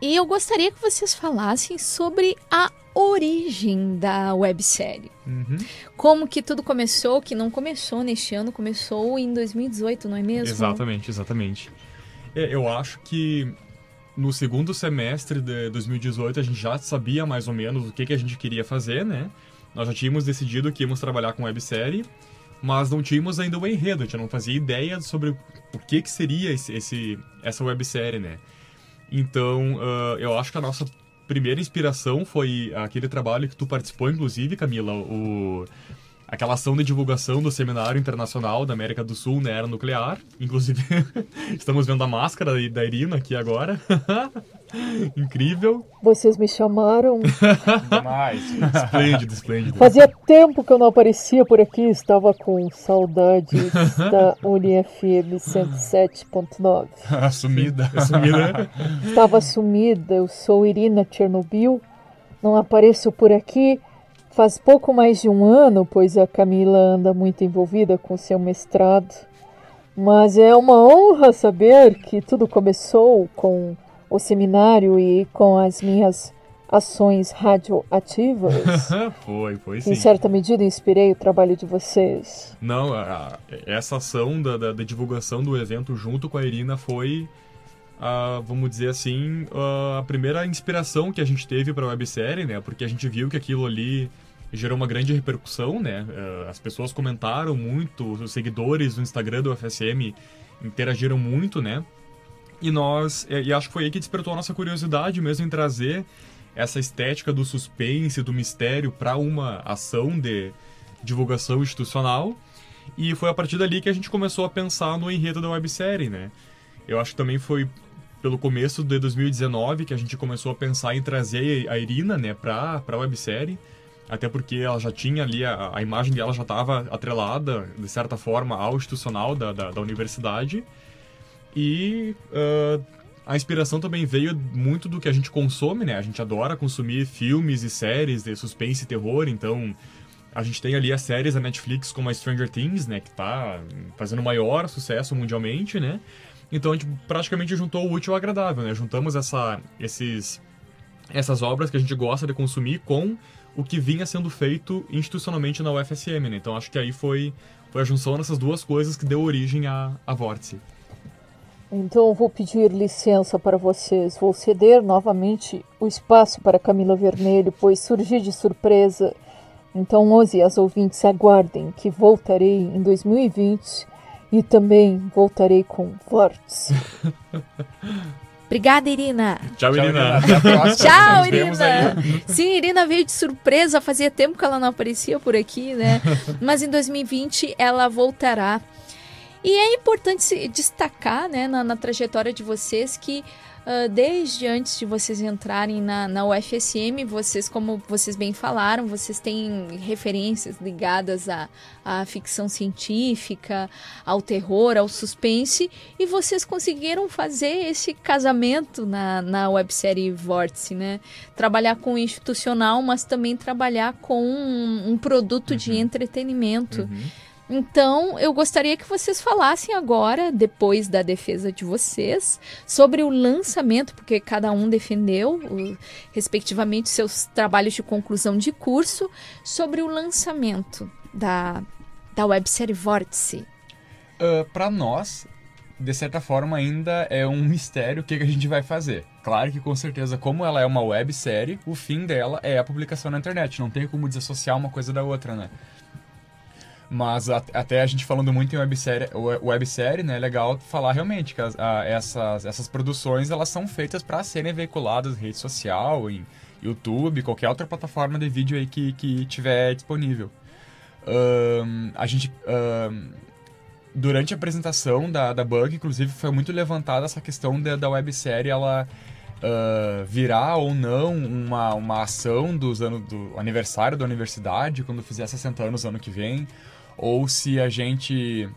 E eu gostaria que vocês falassem sobre a origem da websérie. Uhum. Como que tudo começou, que não começou neste ano, começou em 2018, não é mesmo? Exatamente, exatamente. É, eu acho que no segundo semestre de 2018 a gente já sabia mais ou menos o que, que a gente queria fazer, né? Nós já tínhamos decidido que íamos trabalhar com websérie, mas não tínhamos ainda o enredo, a gente não fazia ideia sobre o que, que seria esse, esse, essa websérie, né? Então, ah, eu acho que a nossa primeira inspiração foi aquele trabalho que tu participou, inclusive, Camila, o, aquela ação de divulgação do Seminário Internacional da América do Sul na Era Nuclear. Inclusive, estamos vendo a máscara da Irina aqui agora. Incrível. Vocês me chamaram. Demais. Esplêndido, esplêndido. Fazia tempo que eu não aparecia por aqui, estava com saudades da UniFM 107.9. Sumida. Sumida. Estava sumida, eu sou Irina Chernobyl, não apareço por aqui faz pouco mais de um ano, pois a Camila anda muito envolvida com seu mestrado. Mas é uma honra saber que tudo começou com o seminário e com as minhas ações radioativas. foi, foi Em sim. certa medida inspirei o trabalho de vocês. Não, a- essa ação da, da- da divulgação do evento junto com a Irina foi, a, vamos dizer assim, a, a primeira inspiração que a gente teve para a websérie, né? Porque a gente viu que aquilo ali gerou uma grande repercussão, né? Uh, as pessoas comentaram muito, os seguidores do Instagram do FSM interagiram muito, né? E nós, e acho que foi aí que despertou a nossa curiosidade mesmo em trazer essa estética do suspense, do mistério para uma ação de divulgação institucional. E foi a partir dali que a gente começou a pensar no enredo da websérie, né? Eu acho que também foi pelo começo de 2019 que a gente começou a pensar em trazer a Irina, né, pra, pra websérie. Até porque ela já tinha ali, a, a imagem dela já estava atrelada, de certa forma, ao institucional da, da, da universidade. E uh, a inspiração também veio muito do que a gente consome, né? A gente adora consumir filmes e séries de suspense e terror, então a gente tem ali as séries da Netflix como a Stranger Things, né? Que tá fazendo maior sucesso mundialmente, né? Então a gente praticamente juntou o útil ao agradável, né? Juntamos essa, esses, essas obras que a gente gosta de consumir com o que vinha sendo feito institucionalmente na UFSM, né? Então acho que aí foi, foi a junção dessas duas coisas que deu origem à, à Vórtice. Então vou pedir licença para vocês. Vou ceder novamente o espaço para Camila Vermelho, pois surgi de surpresa. Então, Ozzy e as ouvintes aguardem que voltarei em 2020 e também voltarei com Vórtice. Obrigada, Irina. Tchau, Irina. Tchau, Irina. Sim, Irina veio de surpresa. Fazia tempo que ela não aparecia por aqui, né? Mas em 2020 ela voltará. E é importante destacar, né, na, na trajetória de vocês que Uh, desde antes de vocês entrarem na, na UFSM, vocês, como vocês bem falaram, vocês têm referências ligadas à, à ficção científica, ao terror, ao suspense, e vocês conseguiram fazer esse casamento na, na websérie Vórtice, né? Trabalhar com o institucional, mas também trabalhar com um, um produto uhum. de entretenimento. Uhum. Então, eu gostaria que vocês falassem agora, depois da defesa de vocês, sobre o lançamento, porque cada um defendeu, o, respectivamente, seus trabalhos de conclusão de curso, sobre o lançamento da, da websérie Vórtice. Uh, Para nós, de certa forma, ainda é um mistério o que, que a gente vai fazer. Claro que, com certeza, como ela é uma websérie, o fim dela é a publicação na internet. Não tem como desassociar uma coisa da outra, né? Mas a, até a gente falando muito em websérie, websérie né, é legal falar realmente que as, a, essas, essas produções elas são feitas para serem veiculadas em rede social, em YouTube, qualquer outra plataforma de vídeo aí que, que tiver disponível. Um, a gente... Um, durante a apresentação da, da Bug, inclusive, foi muito levantada essa questão de, da websérie ela uh, virar ou não uma, uma ação dos anos, do aniversário da universidade, quando fizer 60 anos ano que vem, ou se a gente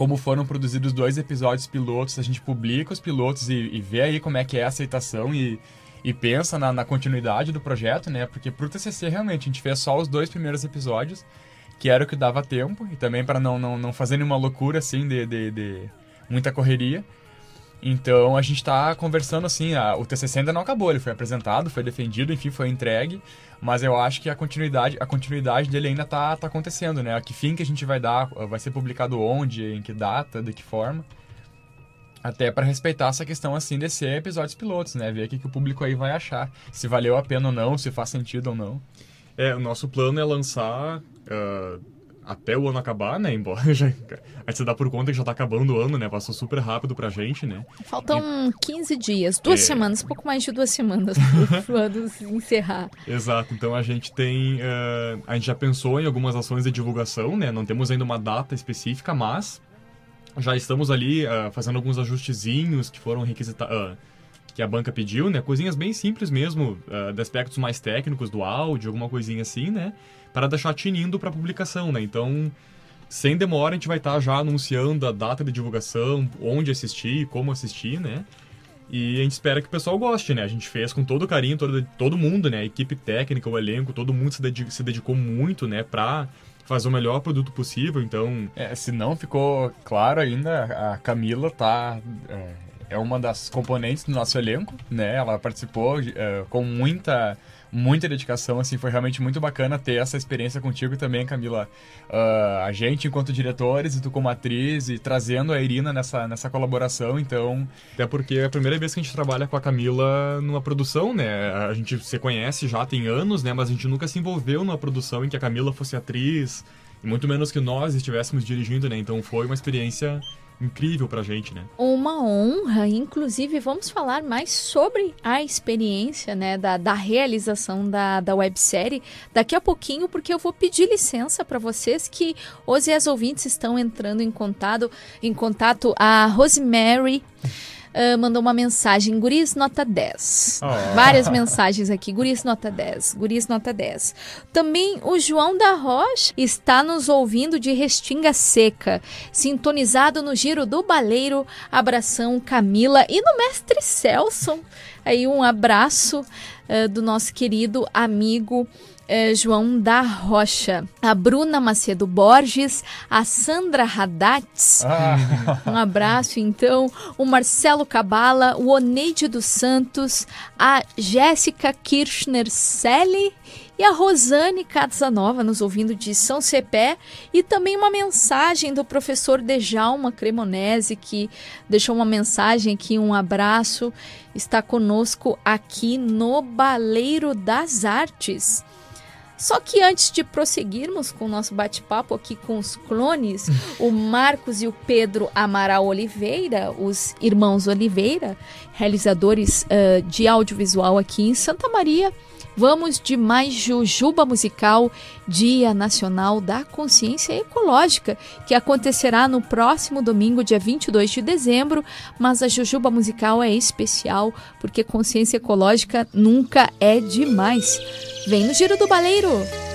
como foram produzidos dois episódios pilotos, a gente publica os pilotos e, e vê aí como é que é a aceitação e, e pensa na, na, continuidade do projeto, né? Porque pro TCC, realmente, a gente fez só os dois primeiros episódios, que era o que dava tempo, e também para não, não, não fazer nenhuma loucura, assim, de, de, de muita correria. Então, a gente está conversando, assim, a, o TCC ainda não acabou, ele foi apresentado, foi defendido, enfim, foi entregue, mas eu acho que a continuidade, a continuidade dele ainda tá, tá acontecendo, né? A que fim que a gente vai dar, vai ser publicado onde, em que data, de que forma. Até para respeitar essa questão assim de ser episódios pilotos, né? Ver o que, que o público aí vai achar. Se valeu a pena ou não, se faz sentido ou não. É, o nosso plano é lançar uh, até o ano acabar, né? Embora já. Aí você dá por conta que já tá acabando o ano, né? Passou super rápido pra gente, né? Faltam e... 15 dias, duas é... semanas, pouco mais de duas semanas pro ano encerrar. Exato, então a gente tem. Uh, a gente já pensou em algumas ações de divulgação, né? Não temos ainda uma data específica, mas já estamos ali uh, fazendo alguns ajustezinhos que foram requisitados. Uh, que a banca pediu, né? Coisinhas bem simples mesmo, uh, de aspectos mais técnicos do áudio, alguma coisinha assim, né? para deixar tinindo para publicação, né? Então, sem demora, a gente vai estar tá já anunciando a data de divulgação, onde assistir, como assistir, né? E a gente espera que o pessoal goste, né? A gente fez com todo carinho, todo, todo mundo, né? A equipe técnica, o elenco, todo mundo se, dedicou, se dedicou muito, né? Pra fazer o melhor produto possível, então... É, se não ficou claro ainda, a Camila tá... É é uma das componentes do nosso elenco, né? Ela participou uh, com muita muita dedicação, assim, foi realmente muito bacana ter essa experiência contigo também, Camila. Uh, a gente, enquanto diretores, e tu como atriz, e trazendo a Irina nessa, nessa colaboração, então... Até porque é a primeira vez que a gente trabalha com a Camila numa produção, né? A gente se conhece já tem anos, né? Mas a gente nunca se envolveu numa produção em que a Camila fosse atriz, e muito menos que nós estivéssemos dirigindo, né? Então foi uma experiência incrível pra gente, né? Uma honra, inclusive vamos falar mais sobre a experiência, né, da, da realização da, da websérie daqui a pouquinho, porque eu vou pedir licença para vocês que os e as ouvintes estão entrando em contato, em contato a Rosemary uh, mandou uma mensagem, Guris nota 10. Oh. Várias mensagens aqui, Guris nota 10, Guris nota 10. Também o João da Rocha está nos ouvindo de Restinga Seca, sintonizado no Giro do Baleiro. Abração Camila e no Mestre Celso. Aí um abraço uh, do nosso querido amigo é, João da Rocha, a Bruna Macedo Borges, a Sandra Haddats, ah. um abraço então, o Marcelo Cabala, o Oneide dos Santos, a Jéssica Kirchner Selle e a Rosane Casanova nos ouvindo de São Cepé. E também uma mensagem do professor Dejalma Cremonese que deixou uma mensagem aqui, um abraço, está conosco aqui no Baleiro das Artes. Só que antes de prosseguirmos com o nosso bate-papo aqui com os clones, o Marcos e o Pedro Amaral Oliveira, os irmãos Oliveira, realizadores uh, de audiovisual aqui em Santa Maria, Vamos de mais Jujuba Musical, Dia Nacional da Consciência Ecológica, que acontecerá no próximo domingo, dia 22 de dezembro. Mas a Jujuba Musical é especial porque consciência ecológica nunca é demais. Vem no Giro do Baleiro!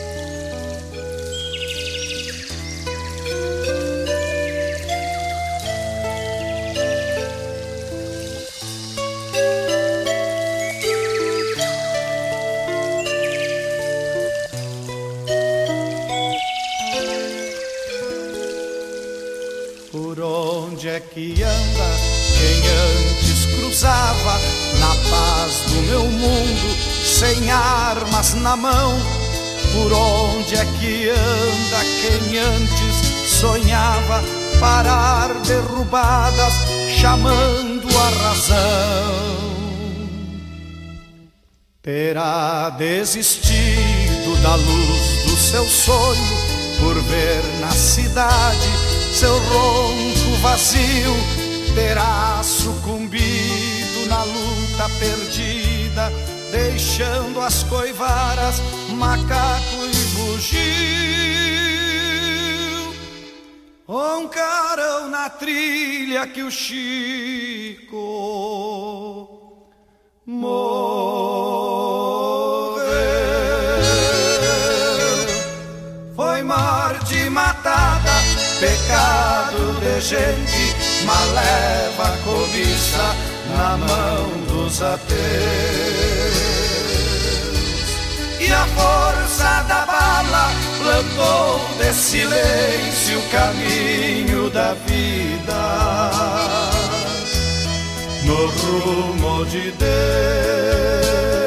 Onde é que anda quem antes cruzava na paz do meu mundo? sem armas na mão. Por onde é que anda quem antes sonhava parar derrubadas, chamando a razão? Terá desistido da luz do seu sonho por ver na cidade seu ronco vazio. Terá sucumbido na luta perdida deixando as coivaras, macaco e bugio. Roncaram na trilha que o Chico morreu. Foi morte matada, pecado de gente, maleva cobiça na mão dos ateus e a força da bala plantou de silêncio o caminho da vida no rumo de Deus.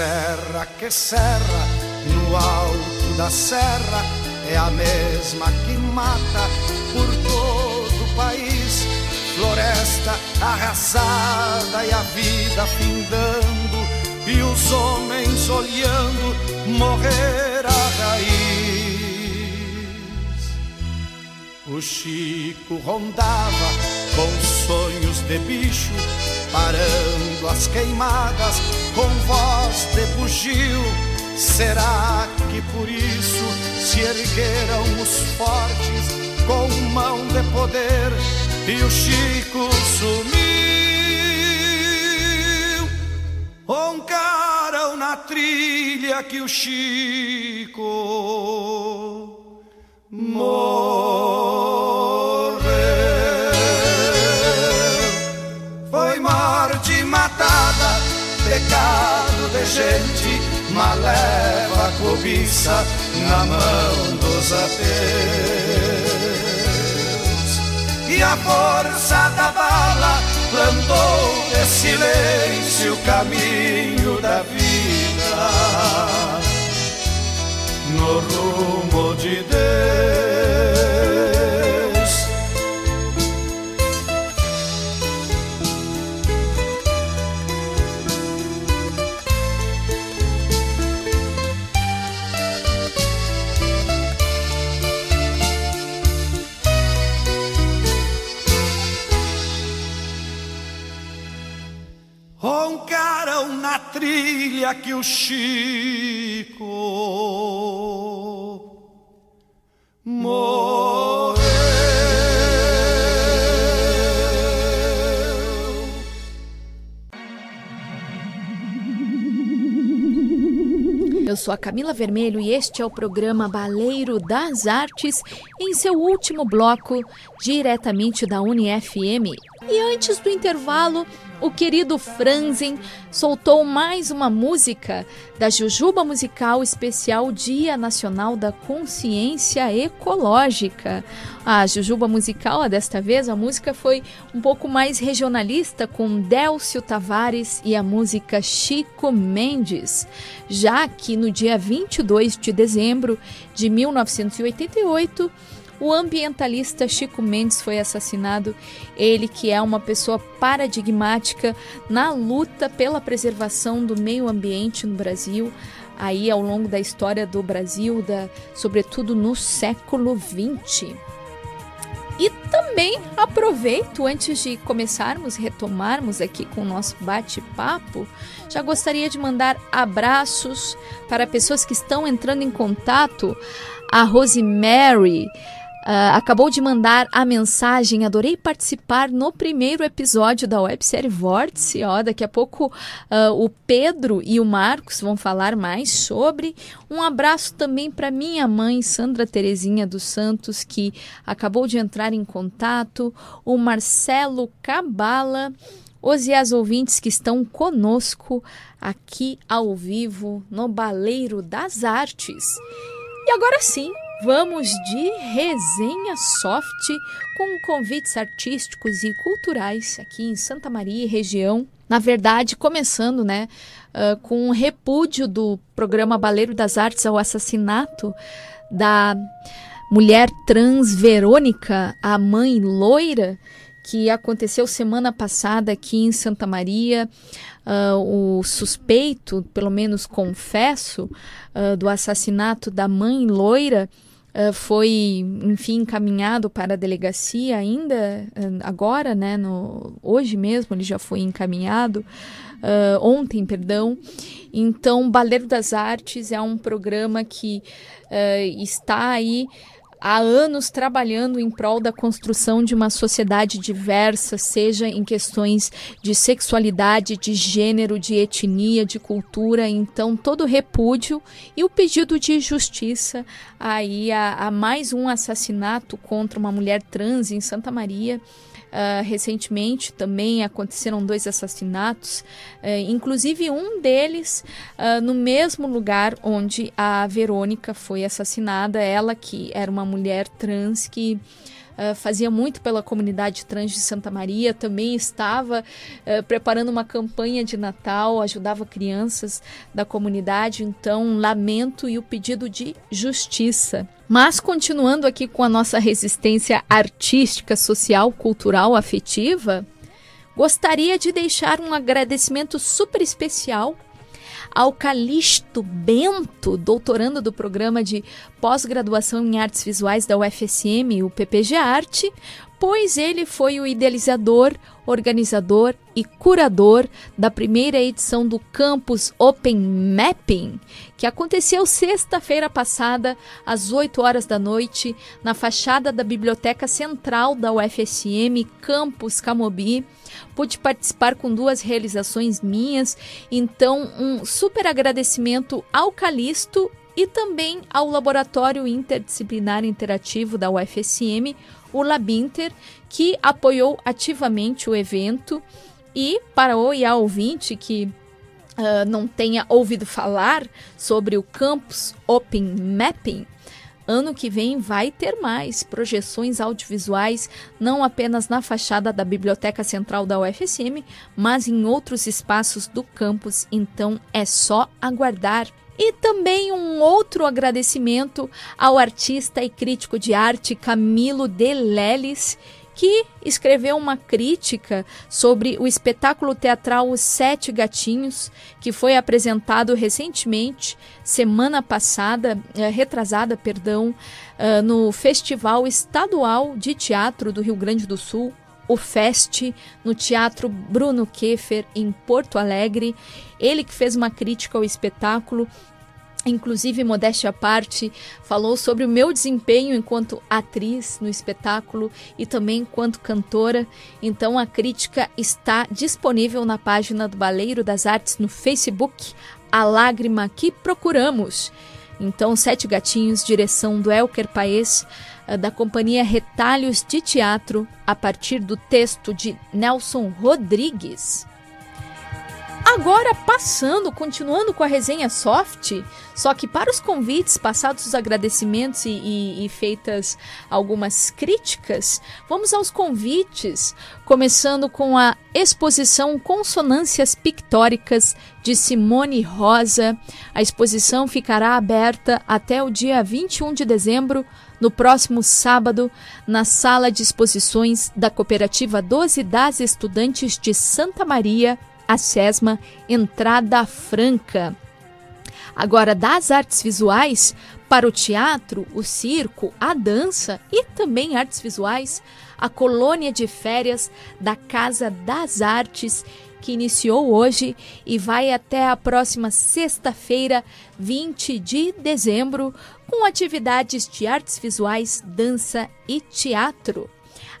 Serra que serra, no alto da serra, é a mesma que mata por todo o país. Floresta arrasada e a vida findando, e os homens olhando morrer a raiz. O Chico rondava com sonhos de bicho, parando as queimadas com voz de bugio. Será que por isso se ergueram os fortes com mão de poder e o Chico sumiu? Roncaram na trilha que o Chico morreu. Gente, mas leva a cobiça na mão dos ateus. E a força da bala plantou de silêncio o caminho da vida no rumo de Deus. Trilha que o Chico morreu. Eu sou a Camila Vermelho e este é o programa Baleiro das Artes, em seu último bloco, diretamente da UniFM. E antes do intervalo, o querido Franzen soltou mais uma música da Jujuba Musical Especial Dia Nacional da Consciência Ecológica. A Jujuba Musical, desta vez, a música foi um pouco mais regionalista, com Délcio Tavares e a música Chico Mendes, já que no dia 22 de dezembro de 1988, o ambientalista Chico Mendes foi assassinado. Ele que é uma pessoa paradigmática na luta pela preservação do meio ambiente no Brasil, aí ao longo da história do Brasil, da, sobretudo no século XX. E também aproveito, antes de começarmos, retomarmos aqui com o nosso bate-papo, já gostaria de mandar abraços para pessoas que estão entrando em contato. A Rosemary, Uh, acabou de mandar a mensagem. Adorei participar no primeiro episódio da websérie Vórtice. Ó, daqui a pouco uh, o Pedro e o Marcos vão falar mais sobre. Um abraço também para minha mãe, Sandra Terezinha dos Santos, que acabou de entrar em contato. O Marcelo Cabala. Os e as ouvintes que estão conosco aqui ao vivo no Baleiro das Artes. E agora sim, Vamos de resenha soft com convites artísticos e culturais aqui em Santa Maria e região. Na verdade, começando, né, uh, com um repúdio do programa Baleiro das Artes ao assassinato da mulher trans Verônica, a mãe loira, que aconteceu semana passada aqui em Santa Maria. Uh, o suspeito, pelo menos confesso, uh, do assassinato da mãe loira Uh, foi, enfim, encaminhado para a delegacia ainda uh, agora, né, no, hoje mesmo ele já foi encaminhado, uh, ontem, perdão. Então, Baleiro das Artes é um programa que está aí há anos trabalhando em prol da construção de uma sociedade diversa, seja em questões de sexualidade, de gênero, de etnia, de cultura. Então, todo repúdio e o pedido de justiça aí a, a mais um assassinato contra uma mulher trans em Santa Maria. Uh, recentemente também aconteceram dois assassinatos, uh, inclusive um deles uh, no mesmo lugar onde a Verônica foi assassinada. Ela, que era uma mulher trans que Uh, fazia muito pela comunidade trans de Santa Maria, também estava uh, preparando uma campanha de Natal, ajudava crianças da comunidade. Então, lamento e o pedido de justiça. Mas continuando aqui com a nossa resistência artística, social, cultural, afetiva, gostaria de deixar um agradecimento super especial ao Calixto Bento, doutorando do programa de pós-graduação em artes visuais da UFSM, o PPG Arte, pois ele foi o idealizador, organizador e curador da primeira edição do Campus Open Mapping, que aconteceu sexta-feira passada, às 8 horas da noite, na fachada da Biblioteca Central da UFSM, Campus Camobi. Pude participar com duas realizações minhas, então um super agradecimento ao Calisto e também ao Laboratório Interdisciplinar Interativo da UFSM, o Labinter, que apoiou ativamente o evento. E para o IA ouvinte que uh, não tenha ouvido falar sobre o Campus Open Mapping, Ano que vem vai ter mais projeções audiovisuais, não apenas na fachada da Biblioteca Central da UFSM, mas em outros espaços do campus, então é só aguardar. E também um outro agradecimento ao artista e crítico de arte Camilo De Leles, que escreveu uma crítica sobre o espetáculo teatral Os Sete Gatinhos, que foi apresentado recentemente, semana passada, eh, retrasada, perdão, eh, no Festival Estadual de Teatro do Rio Grande do Sul, o FEST, no Teatro Bruno Keffer, em Porto Alegre. Ele que fez uma crítica ao espetáculo inclusive modéstia à parte, falou sobre o meu desempenho enquanto atriz no espetáculo e também enquanto cantora. Então a crítica está disponível na página do Baleiro das Artes no Facebook, A Lágrima que Procuramos. Então, Sete Gatinhos, direção do Elker Paes, eh, da companhia Retalhos de Teatro, a partir do texto de Nelson Rodrigues. Agora passando, continuando com a resenha soft, só que para os convites, passados os agradecimentos e, e, e, feitas algumas críticas, vamos aos convites, começando com a exposição Consonâncias Pictóricas de Simone Rosa. A exposição ficará aberta até o dia 21 de dezembro, no próximo sábado, na sala de exposições da Cooperativa 12 das Estudantes de Santa Maria, a SESMA Entrada Franca. Agora, das artes visuais, para o teatro, o circo, a dança e também artes visuais, a colônia de férias da Casa das Artes, que iniciou hoje e vai até a próxima sexta-feira, 20 de dezembro, com atividades de artes visuais, dança e teatro.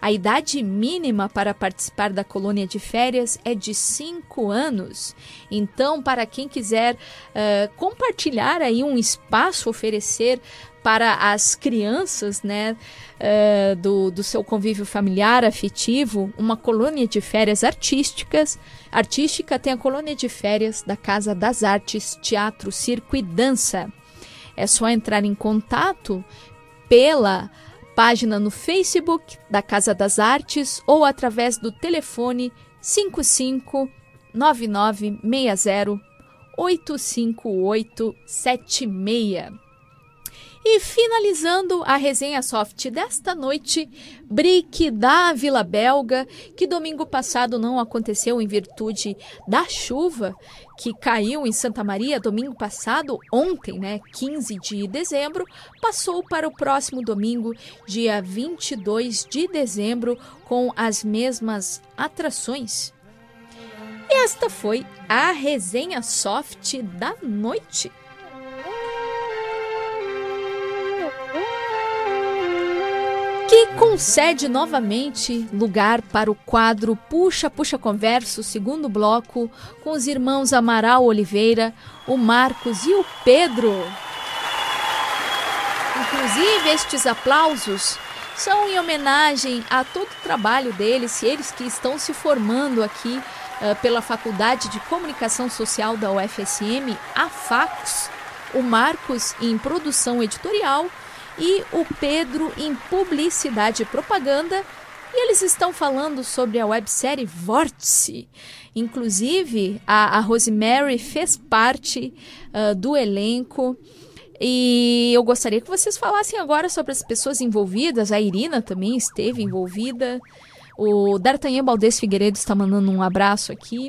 A idade mínima para participar da colônia de férias é de 5 anos. Então, para quem quiser uh, compartilhar aí um espaço, oferecer para as crianças, né, uh, do, do seu convívio familiar, afetivo, uma colônia de férias artísticas. Artística tem a colônia de férias da Casa das Artes, Teatro, Circo e Dança. É só entrar em contato pela página no Facebook da Casa das Artes ou através do telefone 55 9960 85876. E finalizando a resenha soft desta noite, Brick da Vila Belga, que domingo passado não aconteceu em virtude da chuva que caiu em Santa Maria domingo passado, ontem, né, 15 de dezembro, passou para o próximo domingo, dia 22 de dezembro, com as mesmas atrações. Esta foi a resenha soft da noite. Que concede novamente lugar para o quadro Puxa Puxa Converso, segundo bloco, com os irmãos Amaral Oliveira, o Marcos e o Pedro. Inclusive, estes aplausos são em homenagem a todo o trabalho deles, eles que estão se formando aqui uh, pela Faculdade de Comunicação Social da UFSM, a FACS, o Marcos em produção editorial e o Pedro em publicidade e propaganda. E eles estão falando sobre a websérie Vórtice. Inclusive, a, a Rosemary fez parte uh, do elenco. E eu gostaria que vocês falassem agora sobre as pessoas envolvidas. A Irina também esteve envolvida. O D'Artagnan Baldes Figueiredo está mandando um abraço aqui.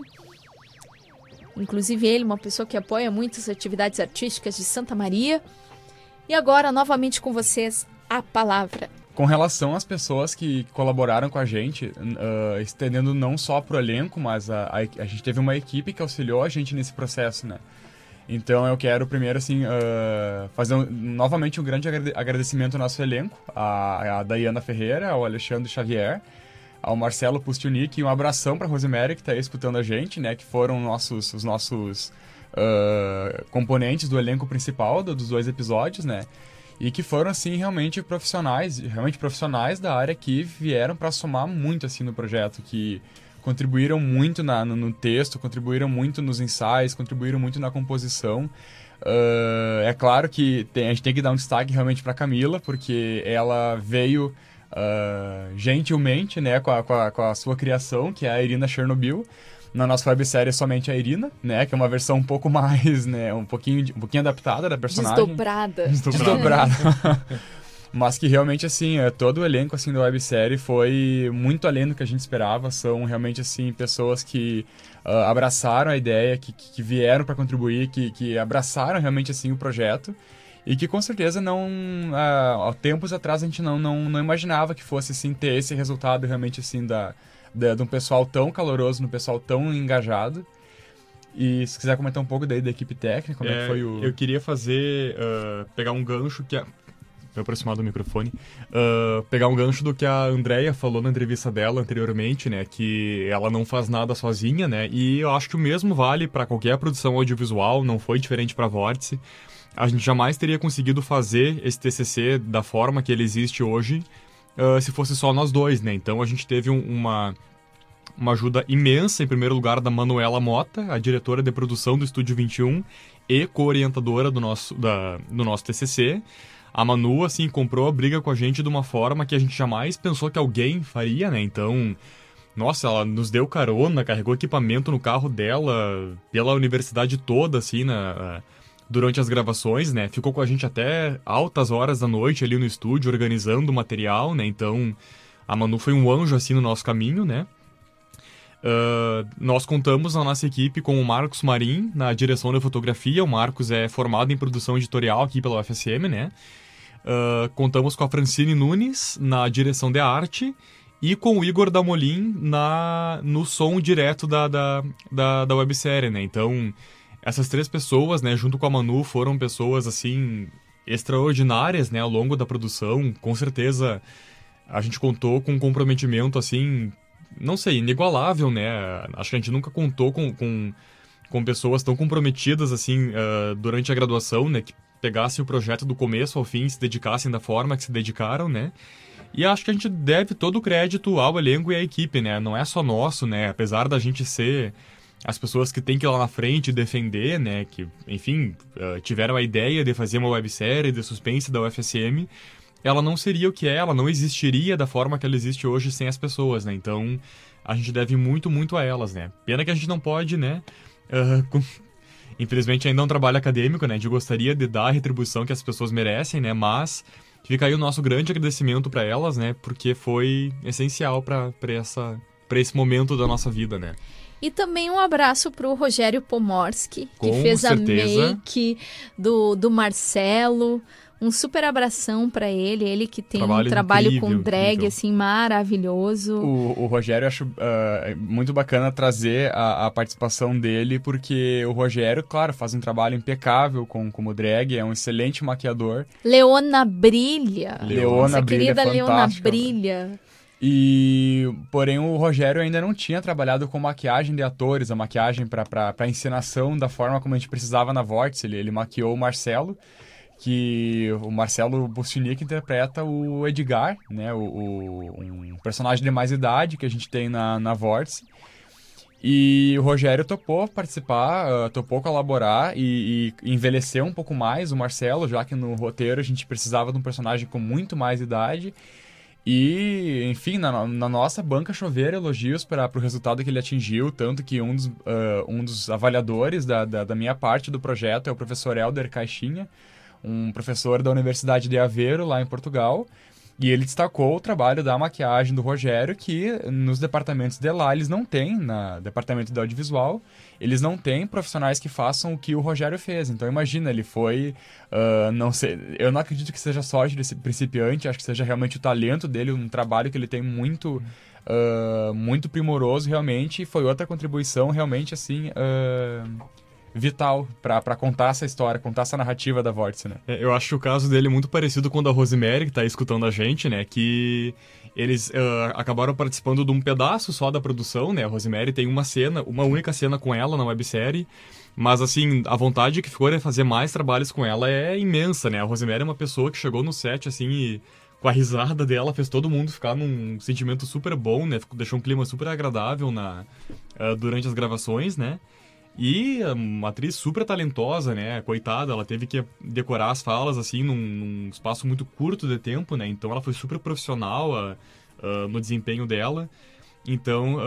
Inclusive ele, uma pessoa que apoia muitas atividades artísticas de Santa Maria. E agora, novamente com vocês, a palavra. Com relação às pessoas que colaboraram com a gente, uh, estendendo não só para o elenco, mas a, a, a, gente teve uma equipe que auxiliou a gente nesse processo, né? Então eu quero primeiro, assim, uh, fazer um, novamente um grande agradecimento ao nosso elenco, a, a Dayana Ferreira, ao Alexandre Xavier, ao Marcelo Pustiunic e um abração para a Rosemary que está escutando a gente, né? Que foram nossos, os nossos uh, componentes do elenco principal do, dos dois episódios, né? E que foram, assim, realmente profissionais, realmente profissionais da área que vieram para somar muito, assim, no projeto, que contribuíram muito na, no, no, texto, contribuíram muito nos ensaios, contribuíram muito na composição. Uh, é claro que tem, a gente tem que dar um destaque realmente para Camila, porque ela veio uh, gentilmente né, com a, com, a, com, a, sua criação, que é a Irina Chernobyl. Na nossa websérie é somente a Irina, né? Que é uma versão um pouco mais, né? Um pouquinho, um pouquinho adaptada da personagem. Desdobrada. Desdobrada. mas que realmente assim é, todo o elenco assim da websérie foi muito além do que a gente esperava são realmente assim pessoas que uh, abraçaram a ideia que, que vieram para contribuir que, que abraçaram realmente assim o projeto e que com certeza não uh, há tempos atrás a gente não, não, não imaginava que fosse assim ter esse resultado realmente assim da, da de um pessoal tão caloroso, um pessoal tão engajado e se quiser comentar um pouco daí da equipe técnica, como é, é que foi o. Eu queria fazer. Uh, pegar um gancho que me aproximar do microfone, uh, pegar um gancho do que a Andrea falou na entrevista dela anteriormente, né, que ela não faz nada sozinha, né, e eu acho que o mesmo vale para qualquer produção audiovisual, não foi diferente para Vórtice. A gente jamais teria conseguido fazer esse TCC da forma que ele existe hoje uh, se fosse só nós dois, né, então a gente teve um, uma uma ajuda imensa, em primeiro lugar, da Manuela Mota, a diretora de produção do Estúdio 21 e co-orientadora do nosso, da, do nosso TCC a Manu, assim, comprou a briga com a gente de uma forma que a gente jamais pensou que alguém faria, né? Então, nossa, ela nos deu carona, carregou equipamento no carro dela pela universidade toda, assim, na, durante as gravações, né? Ficou com a gente até altas horas da noite ali no estúdio, organizando o material, né? Então, a Manu foi um anjo, assim, no nosso caminho, né? Uh, nós contamos na nossa equipe com o Marcos Marim na direção da fotografia. O Marcos é formado em produção editorial aqui pela UFSM, né? Uh, contamos com a Francine Nunes na direção de arte e com o Igor Damolin na, no som direto da, da, da, da websérie, né? Então, essas três pessoas, né, junto com a Manu, foram pessoas, assim, extraordinárias, né, ao longo da produção. Com certeza, a gente contou com um comprometimento, assim, não sei, inigualável, né? Acho que a gente nunca contou com, com, com pessoas tão comprometidas, assim, uh, durante a graduação, né? Que pegassem o projeto do começo ao fim, se dedicassem da forma que se dedicaram, né? E acho que a gente deve todo o crédito ao elenco e à equipe, né? Não é só nosso, né? Apesar da gente ser as pessoas que têm que ir lá na frente defender, né? Que, enfim, uh, tiveram a ideia de fazer uma websérie de suspense da UFSM, ela não seria o que é, ela não existiria da forma que ela existe hoje sem as pessoas, né? Então, a gente deve muito, muito a elas, né? Pena que a gente não pode, né? Uh, com infelizmente ainda é um trabalho acadêmico, né? A gente gostaria de dar a retribuição que as pessoas merecem, né? Mas fica aí o nosso grande agradecimento para elas, né? Porque foi essencial para esse momento da nossa vida, né? E também um abraço para o Rogério Pomorski, que Com fez certeza. a make do, do Marcelo. Um super abração para ele, ele que tem Trabalho um trabalho incrível, com drag incrível. assim maravilhoso. O, o Rogério, eu acho uh, muito bacana trazer a, a, participação dele, porque o Rogério, claro, faz um trabalho impecável com, como drag, é um excelente maquiador. Leona Brilha. Leona Nossa Brilha, querida Leona Brilha. E, porém, o Rogério ainda não tinha trabalhado com maquiagem de atores, a maquiagem para encenação da forma como a gente precisava na Vórtice. Ele, ele maquiou o Marcelo, que o Marcelo Bustinic interpreta o Edgar, né, o, o, um personagem de mais idade que a gente tem na, na Vórtice. E o Rogério topou participar, uh, topou colaborar e, e envelhecer um pouco mais o Marcelo, já que no roteiro a gente precisava de um personagem com muito mais idade. E, enfim, na, na nossa banca chover elogios para o resultado que ele atingiu, tanto que um dos, uh, um dos avaliadores da, da, da minha parte do projeto é o professor Helder Caixinha, um professor da Universidade de Aveiro, lá em Portugal. E ele destacou o trabalho da maquiagem do Rogério, que nos departamentos de lá eles não têm, na departamento de audiovisual, eles não têm profissionais que façam o que o Rogério fez. Então imagina, ele foi, uh, não sei, eu não acredito que seja sorte desse principiante, acho que seja realmente o talento dele, um trabalho que ele tem muito, uh, muito primoroso realmente, e foi outra contribuição realmente assim. Uh, vital para contar essa história, contar essa narrativa da Vórtice, né? É, eu acho que o caso dele é muito parecido com o da Rosemary, que tá escutando a gente, né? Que eles uh, acabaram participando de um pedaço só da produção, né? A Rosemary tem uma cena, uma única cena com ela na websérie. Mas, assim, a vontade que ficou de fazer mais trabalhos com ela é imensa, né? A Rosemary é uma pessoa que chegou no set, assim, e com a risada dela, fez todo mundo ficar num sentimento super bom, né? Deixou um clima super agradável na, uh, durante as gravações, né? E uma atriz super talentosa, né? Coitada, ela teve que decorar as falas, assim, num, num espaço muito curto de tempo, né? Então ela foi super profissional uh, uh, no desempenho dela. Então,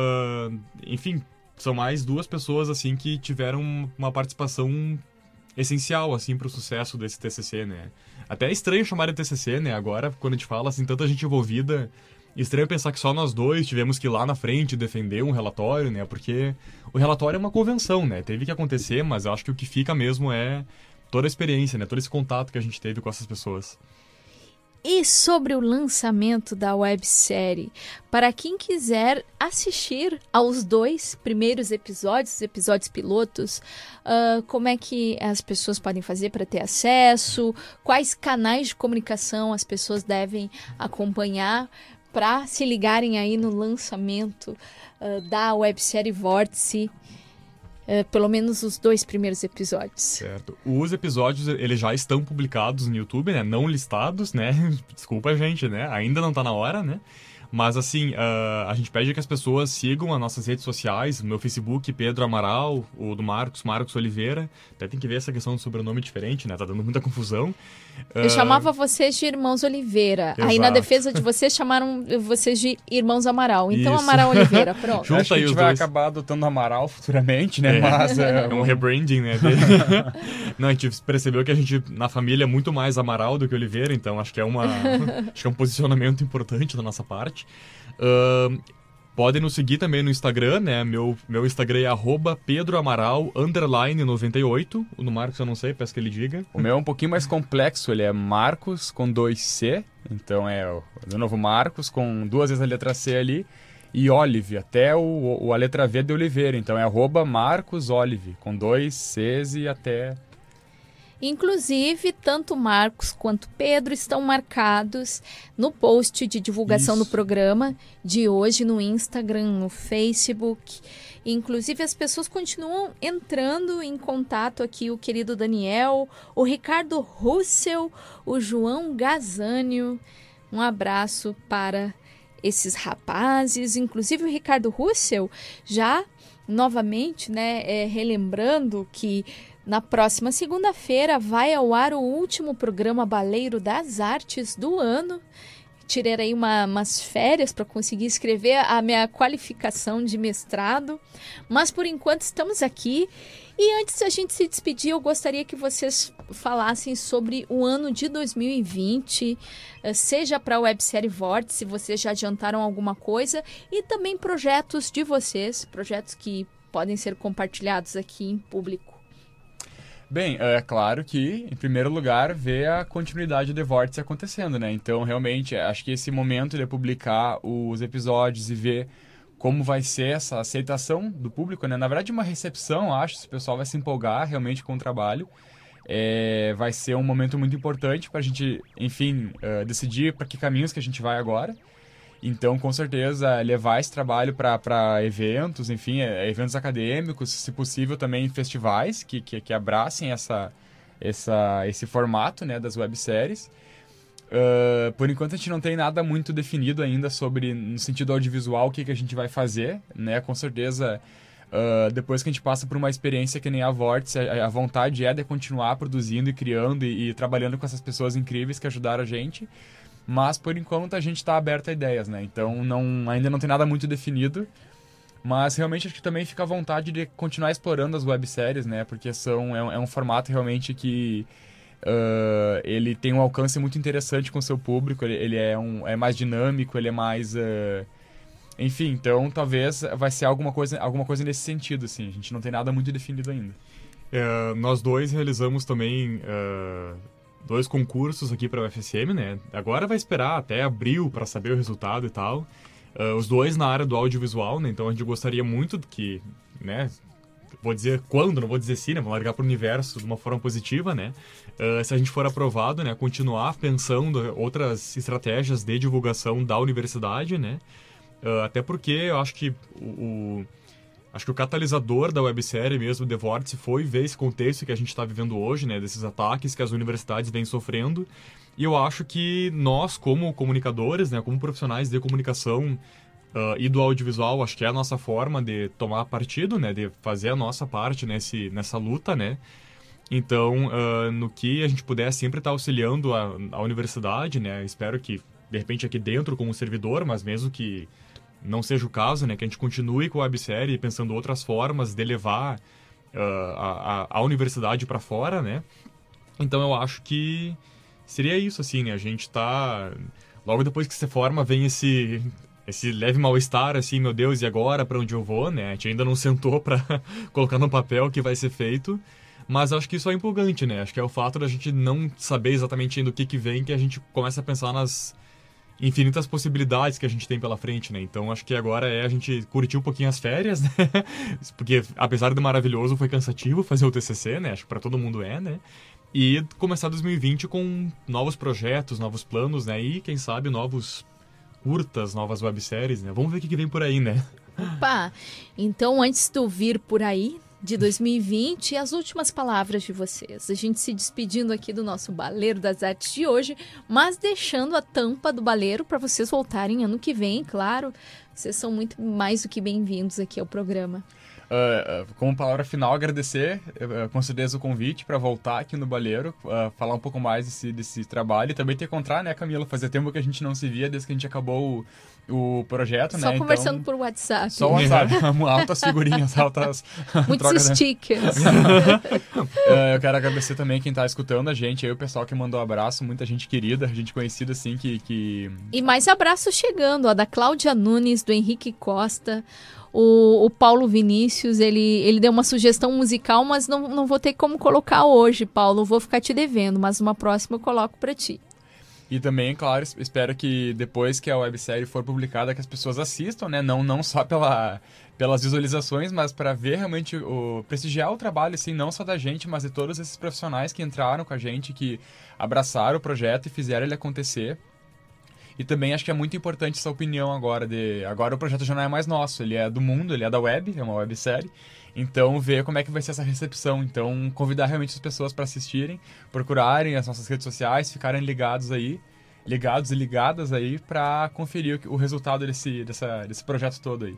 enfim, são mais duas pessoas, assim, que tiveram uma participação essencial, assim, para o sucesso desse TCC, né? Até é estranho chamar de TCC, né? Agora, quando a gente fala, assim, tanta gente envolvida, estranho pensar que só nós dois tivemos que ir lá na frente defender um relatório, né? Porque o relatório é uma convenção, né? Teve que acontecer, mas eu acho que o que fica mesmo é toda a experiência, né? Todo esse contato que a gente teve com essas pessoas. E sobre o lançamento da websérie, para quem quiser assistir aos dois primeiros episódios, episódios pilotos, uh, como é que as pessoas podem fazer para ter acesso? Quais canais de comunicação as pessoas devem acompanhar para se ligarem aí no lançamento uh, da websérie Vórtice? Uh, pelo menos os dois primeiros episódios. Certo. Os episódios, eles já estão publicados no YouTube, né? Não listados, né? Desculpa, gente, né? Ainda não tá na hora, né? Mas assim, uh, a gente pede que as pessoas sigam as nossas redes sociais, meu Facebook, Pedro Amaral, o do Marcos, Marcos Oliveira. Até tem que ver essa questão do sobrenome diferente, né? Tá dando muita confusão. Eu uh... chamava vocês de Irmãos Oliveira. Exato. Aí na defesa de vocês chamaram vocês de Irmãos Amaral. Então Isso. Amaral Oliveira, pronto. Junta Acho que a gente vai dois. acabar adotando Amaral futuramente, né? É. Mas é, é um rebranding, né? Não, a gente percebeu que a gente na família é muito mais Amaral do que Oliveira, então acho que é uma acho que é um posicionamento importante da nossa parte. Uh, podem nos seguir também no Instagram, né? Meu, meu Instagram é arroba pedroamaral, underline 98. O do Marcos eu não sei, peço que ele diga. O meu é um pouquinho mais complexo, ele é Marcos com dois C. Então é, de novo, Marcos com duas vezes a letra C ali. E Olive, até o, o, a letra V de Oliveira. Então é arroba Marcos Olive, com dois Cs e até Inclusive, tanto Marcos quanto Pedro estão marcados no post de divulgação Isso. do programa de hoje no Instagram, no Facebook. Inclusive, as pessoas continuam entrando em contato aqui, o querido Daniel, o Ricardo Russell, o João Gazânio. Um abraço para esses rapazes, inclusive o Ricardo Russell, já novamente, né, é, relembrando que na próxima segunda-feira vai ao ar o último programa Baleiro das Artes do ano. Tirei uma, umas férias para conseguir escrever a minha qualificação de mestrado, mas por enquanto estamos aqui. E antes da gente se despedir, eu gostaria que vocês falassem sobre o ano de 2020, eh, seja para a websérie Vórtice, se vocês já adiantaram alguma coisa, e também projetos de vocês, projetos que podem ser compartilhados aqui em público. Bem, é claro que, em primeiro lugar, ver a continuidade de Vórtice acontecendo, né? Então, realmente, acho que esse momento de publicar os episódios e ver como vai ser essa aceitação do público, né? Na verdade, uma recepção, acho, se o pessoal vai se empolgar realmente com o trabalho. É, vai ser um momento muito importante para a gente, enfim, uh, decidir para que caminhos que a gente vai agora. Então, com certeza, levar esse trabalho para eventos, enfim, é, eventos acadêmicos, se possível também festivais que, que, que abracem essa, essa, esse formato né, das webséries. Uh, por enquanto a gente não tem nada muito definido ainda sobre, no sentido audiovisual, o que, que a gente vai fazer, né? Com certeza, uh, depois que a gente passa por uma experiência que nem a Vortex, a, a vontade é de continuar produzindo e criando e, e trabalhando com essas pessoas incríveis que ajudaram a gente. Mas por enquanto a gente está aberto a ideias, né? Então não, ainda não tem nada muito definido. Mas realmente acho que também fica à vontade de continuar explorando as webséries, né? Porque são, é, um, é um formato realmente que uh, ele tem um alcance muito interessante com o seu público. Ele, ele é, um, é mais dinâmico, ele é mais... Uh, enfim, então talvez vai ser alguma coisa, alguma coisa nesse sentido, assim. A gente não tem nada muito definido ainda. É, nós dois realizamos também uh, dois concursos aqui para o UFSM, né? Agora vai esperar até abril para saber o resultado e tal. Uh, os dois na área do audiovisual, né? Então a gente gostaria muito que, né? Vou dizer quando, não vou dizer se, né? Vamos largar para o universo de uma forma positiva, né? Uh, se a gente for aprovado, né? Continuar pensando outras estratégias de divulgação da universidade, né? Uh, até porque eu acho que o, o acho que o catalisador da websérie mesmo, The Vórtice, foi ver esse contexto que a gente está vivendo hoje, né? Desses ataques que as universidades vêm sofrendo. E eu acho que nós, como comunicadores, né? Como profissionais de comunicação uh, e do audiovisual, acho que é a nossa forma de tomar partido, né? De fazer a nossa parte nesse, nessa luta, né? Então, uh, no que a gente puder sempre estar tá auxiliando a, a universidade, né? Espero que, de repente, aqui dentro como servidor, mas mesmo que não seja o caso, né? Que a gente continue com a websérie pensando outras formas de levar uh, a, a, a, universidade para fora, né? Então eu acho que seria isso, assim, né? A gente tá... Logo depois que você forma, vem esse esse leve mal-estar, assim, meu Deus, e agora para onde eu vou, né? A gente ainda não sentou para colocar no papel o que vai ser feito. Mas acho que isso é empolgante, né? Acho que é o fato da gente não saber exatamente ainda o que, que vem que a gente começa a pensar nas infinitas possibilidades que a gente tem pela frente, né? Então acho que agora é a gente curtir um pouquinho as férias, né? Porque apesar de maravilhoso, foi cansativo fazer o TCC, né? Acho que para todo mundo é, né? E começar 2020 com novos projetos, novos planos, né? E quem sabe novos curtas, novas webséries, né? Vamos ver o que, vem por aí, né? Opa! Então, antes do vir por aí, de 2020 e as últimas palavras de vocês. A gente se despedindo aqui do nosso Baleiro das Artes de hoje, mas deixando a tampa do baleiro para vocês voltarem ano que vem, claro. Vocês são muito mais do que bem-vindos aqui ao programa. Uh, como palavra final, agradecer uh, com certeza o convite para voltar aqui no Baleiro, uh, falar um pouco mais desse, desse trabalho e também te encontrar, né, Camila? Fazia tempo que a gente não se via desde que a gente acabou o, projeto, só né? Só conversando então, por WhatsApp. Só WhatsApp, altas figurinhas, altas. Muitos stickers. eu quero agradecer também quem está escutando a gente, aí o pessoal que mandou um abraço, muita gente querida, gente conhecida assim que. que... E mais abraços chegando, ó, da Cláudia Nunes, do Henrique Costa. O, o, Paulo Vinícius, ele, ele deu uma sugestão musical, mas não, não vou ter como colocar hoje, Paulo. Vou ficar te devendo, mas uma próxima eu coloco para ti. E também, claro, espero que depois que a websérie for publicada, que as pessoas assistam, né? Não, não só pela, pelas visualizações, mas para ver realmente o prestigiar o trabalho, assim, não só da gente, mas de todos esses profissionais que entraram com a gente, que abraçaram o projeto e fizeram ele acontecer. E também acho que é muito importante essa opinião agora de agora o projeto já não é mais nosso, ele é do mundo, ele é da web, é uma websérie. Então ver como é que vai ser essa recepção, então convidar realmente as pessoas para assistirem, procurarem as nossas redes sociais, ficarem ligados aí, ligados e ligadas aí para conferir o, o resultado desse dessa, desse projeto todo aí.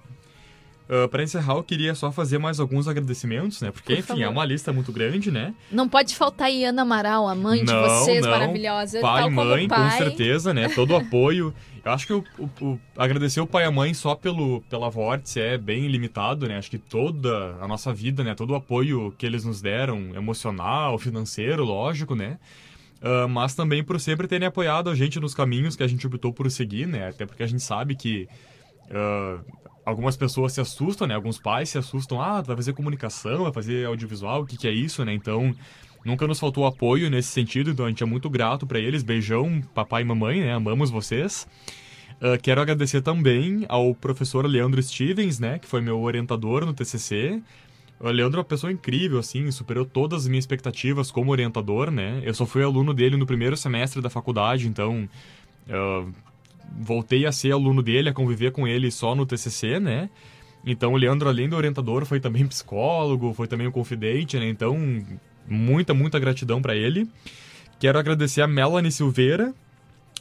Uh, ah, para encerrar, eu queria só fazer mais alguns agradecimentos, né? Porque, Por enfim, é favor. é uma lista muito grande, né? Não pode faltar aí Ana Amaral, a mãe não, de vocês, não. maravilhosa. Pai, mãe, pai. com certeza, né? Todo o apoio. Eu acho que o, o, o, agradecer o pai e a mãe só pelo, pela Vórtice é bem limitado, né? Acho que toda a nossa vida, né? Todo o apoio que eles nos deram, emocional, financeiro, lógico, né? Uh, mas também por sempre terem apoiado a gente nos caminhos que a gente optou por seguir, né? Até porque a gente sabe que... Uh, algumas pessoas se assustam, né? Alguns pais se assustam, ah, vai fazer comunicação, vai fazer audiovisual, o que, que é isso, né? Então, nunca nos faltou apoio nesse sentido, então a gente é muito grato para eles. Beijão, papai e mamãe, né? Amamos vocês. Uh, quero agradecer também ao professor Leandro Stevens, né? Que foi meu orientador no TCC. O Leandro é uma pessoa incrível, assim, superou todas as minhas expectativas como orientador, né? Eu só fui aluno dele no primeiro semestre da faculdade, então... Uh, voltei a ser aluno dele, a conviver com ele só no TCC, né? Então o Leandro, além do orientador, foi também psicólogo, foi também um confidente, né? Então, muita, muita gratidão para ele. Quero agradecer a Melanie Silveira,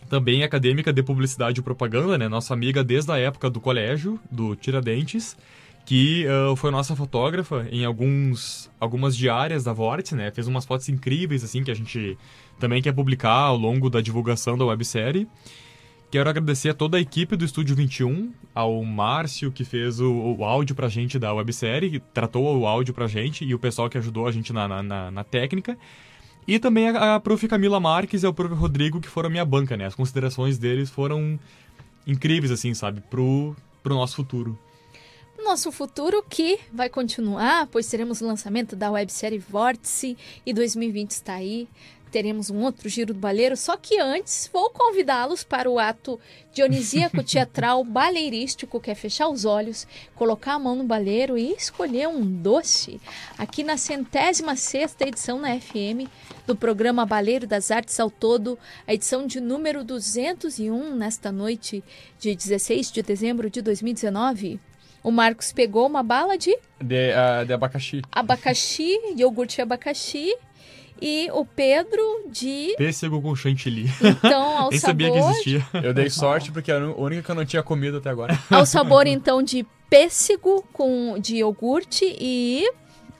também acadêmica de publicidade e propaganda, né? Nossa amiga desde a época do colégio, do Tiradentes, que uh, foi nossa fotógrafa em alguns, algumas diárias da Vorte, né? Fez umas fotos incríveis, assim, que a gente também quer publicar ao longo da divulgação da websérie. Quero agradecer a toda a equipe do Estúdio 21, ao Márcio, que fez o, o áudio pra gente da websérie, tratou o áudio pra gente, e o pessoal que ajudou a gente na, na, na técnica. E também a, a prof. Camila Marques e o prof. Rodrigo, que foram a minha banca, né? As considerações deles foram incríveis, assim, sabe? Pro, pro nosso futuro. Nosso futuro que vai continuar, pois teremos o lançamento da websérie Vórtice e 2020 está aí teremos um outro giro do baleiro, só que antes vou convidá-los para o ato dionisíaco teatral baleirístico, que é fechar os olhos, colocar a mão no baleiro e escolher um doce. Aqui na centésima sexta edição na FM do programa Baleiro das Artes ao Todo, a edição de número 201 nesta noite de 16 de dezembro de 2019. O Marcos pegou uma bala de De, uh, de abacaxi. abacaxi, iogurte e abacaxi. E o Pedro de. Pêssego com chantilly. Então, ao Nem sabia que sabor- existia. Eu dei sorte porque era a única que eu não tinha comido até agora. Ao sabor, então, de pêssego com de iogurte e.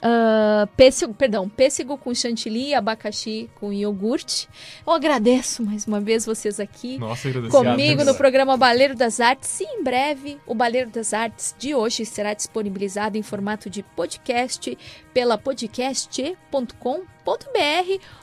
ah, pêssego, perdão, pêssego com chantilly e abacaxi com iogurte. Eu agradeço mais uma vez vocês aqui Nossa, agradeço. comigo no programa Baleiro das Artes. E em breve, o Baleiro das Artes de hoje será disponibilizado em formato de podcast pela podcast.com.br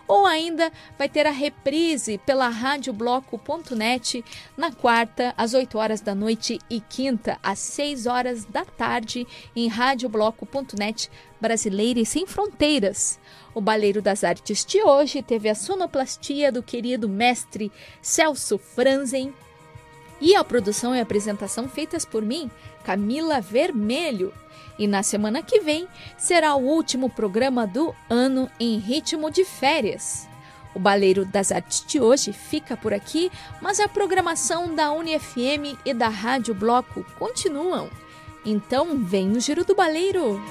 ou ainda vai ter a reprise pela radiobloco.net na quarta, às 8 horas da noite e quinta, às 6 horas da tarde, em radiobloco.net Brasileira e Sem Fronteiras. O Baleiro das Artes de hoje teve a sonoplastia do querido mestre Celso Franzen e a produção e apresentação feitas por mim, Camila Vermelho. E na semana que vem será o último programa do ano em ritmo de férias. O Baleiro das Artes de hoje fica por aqui, mas a programação da UniFM e da Rádio Bloco continuam. Então, vem no Giro do Baleiro!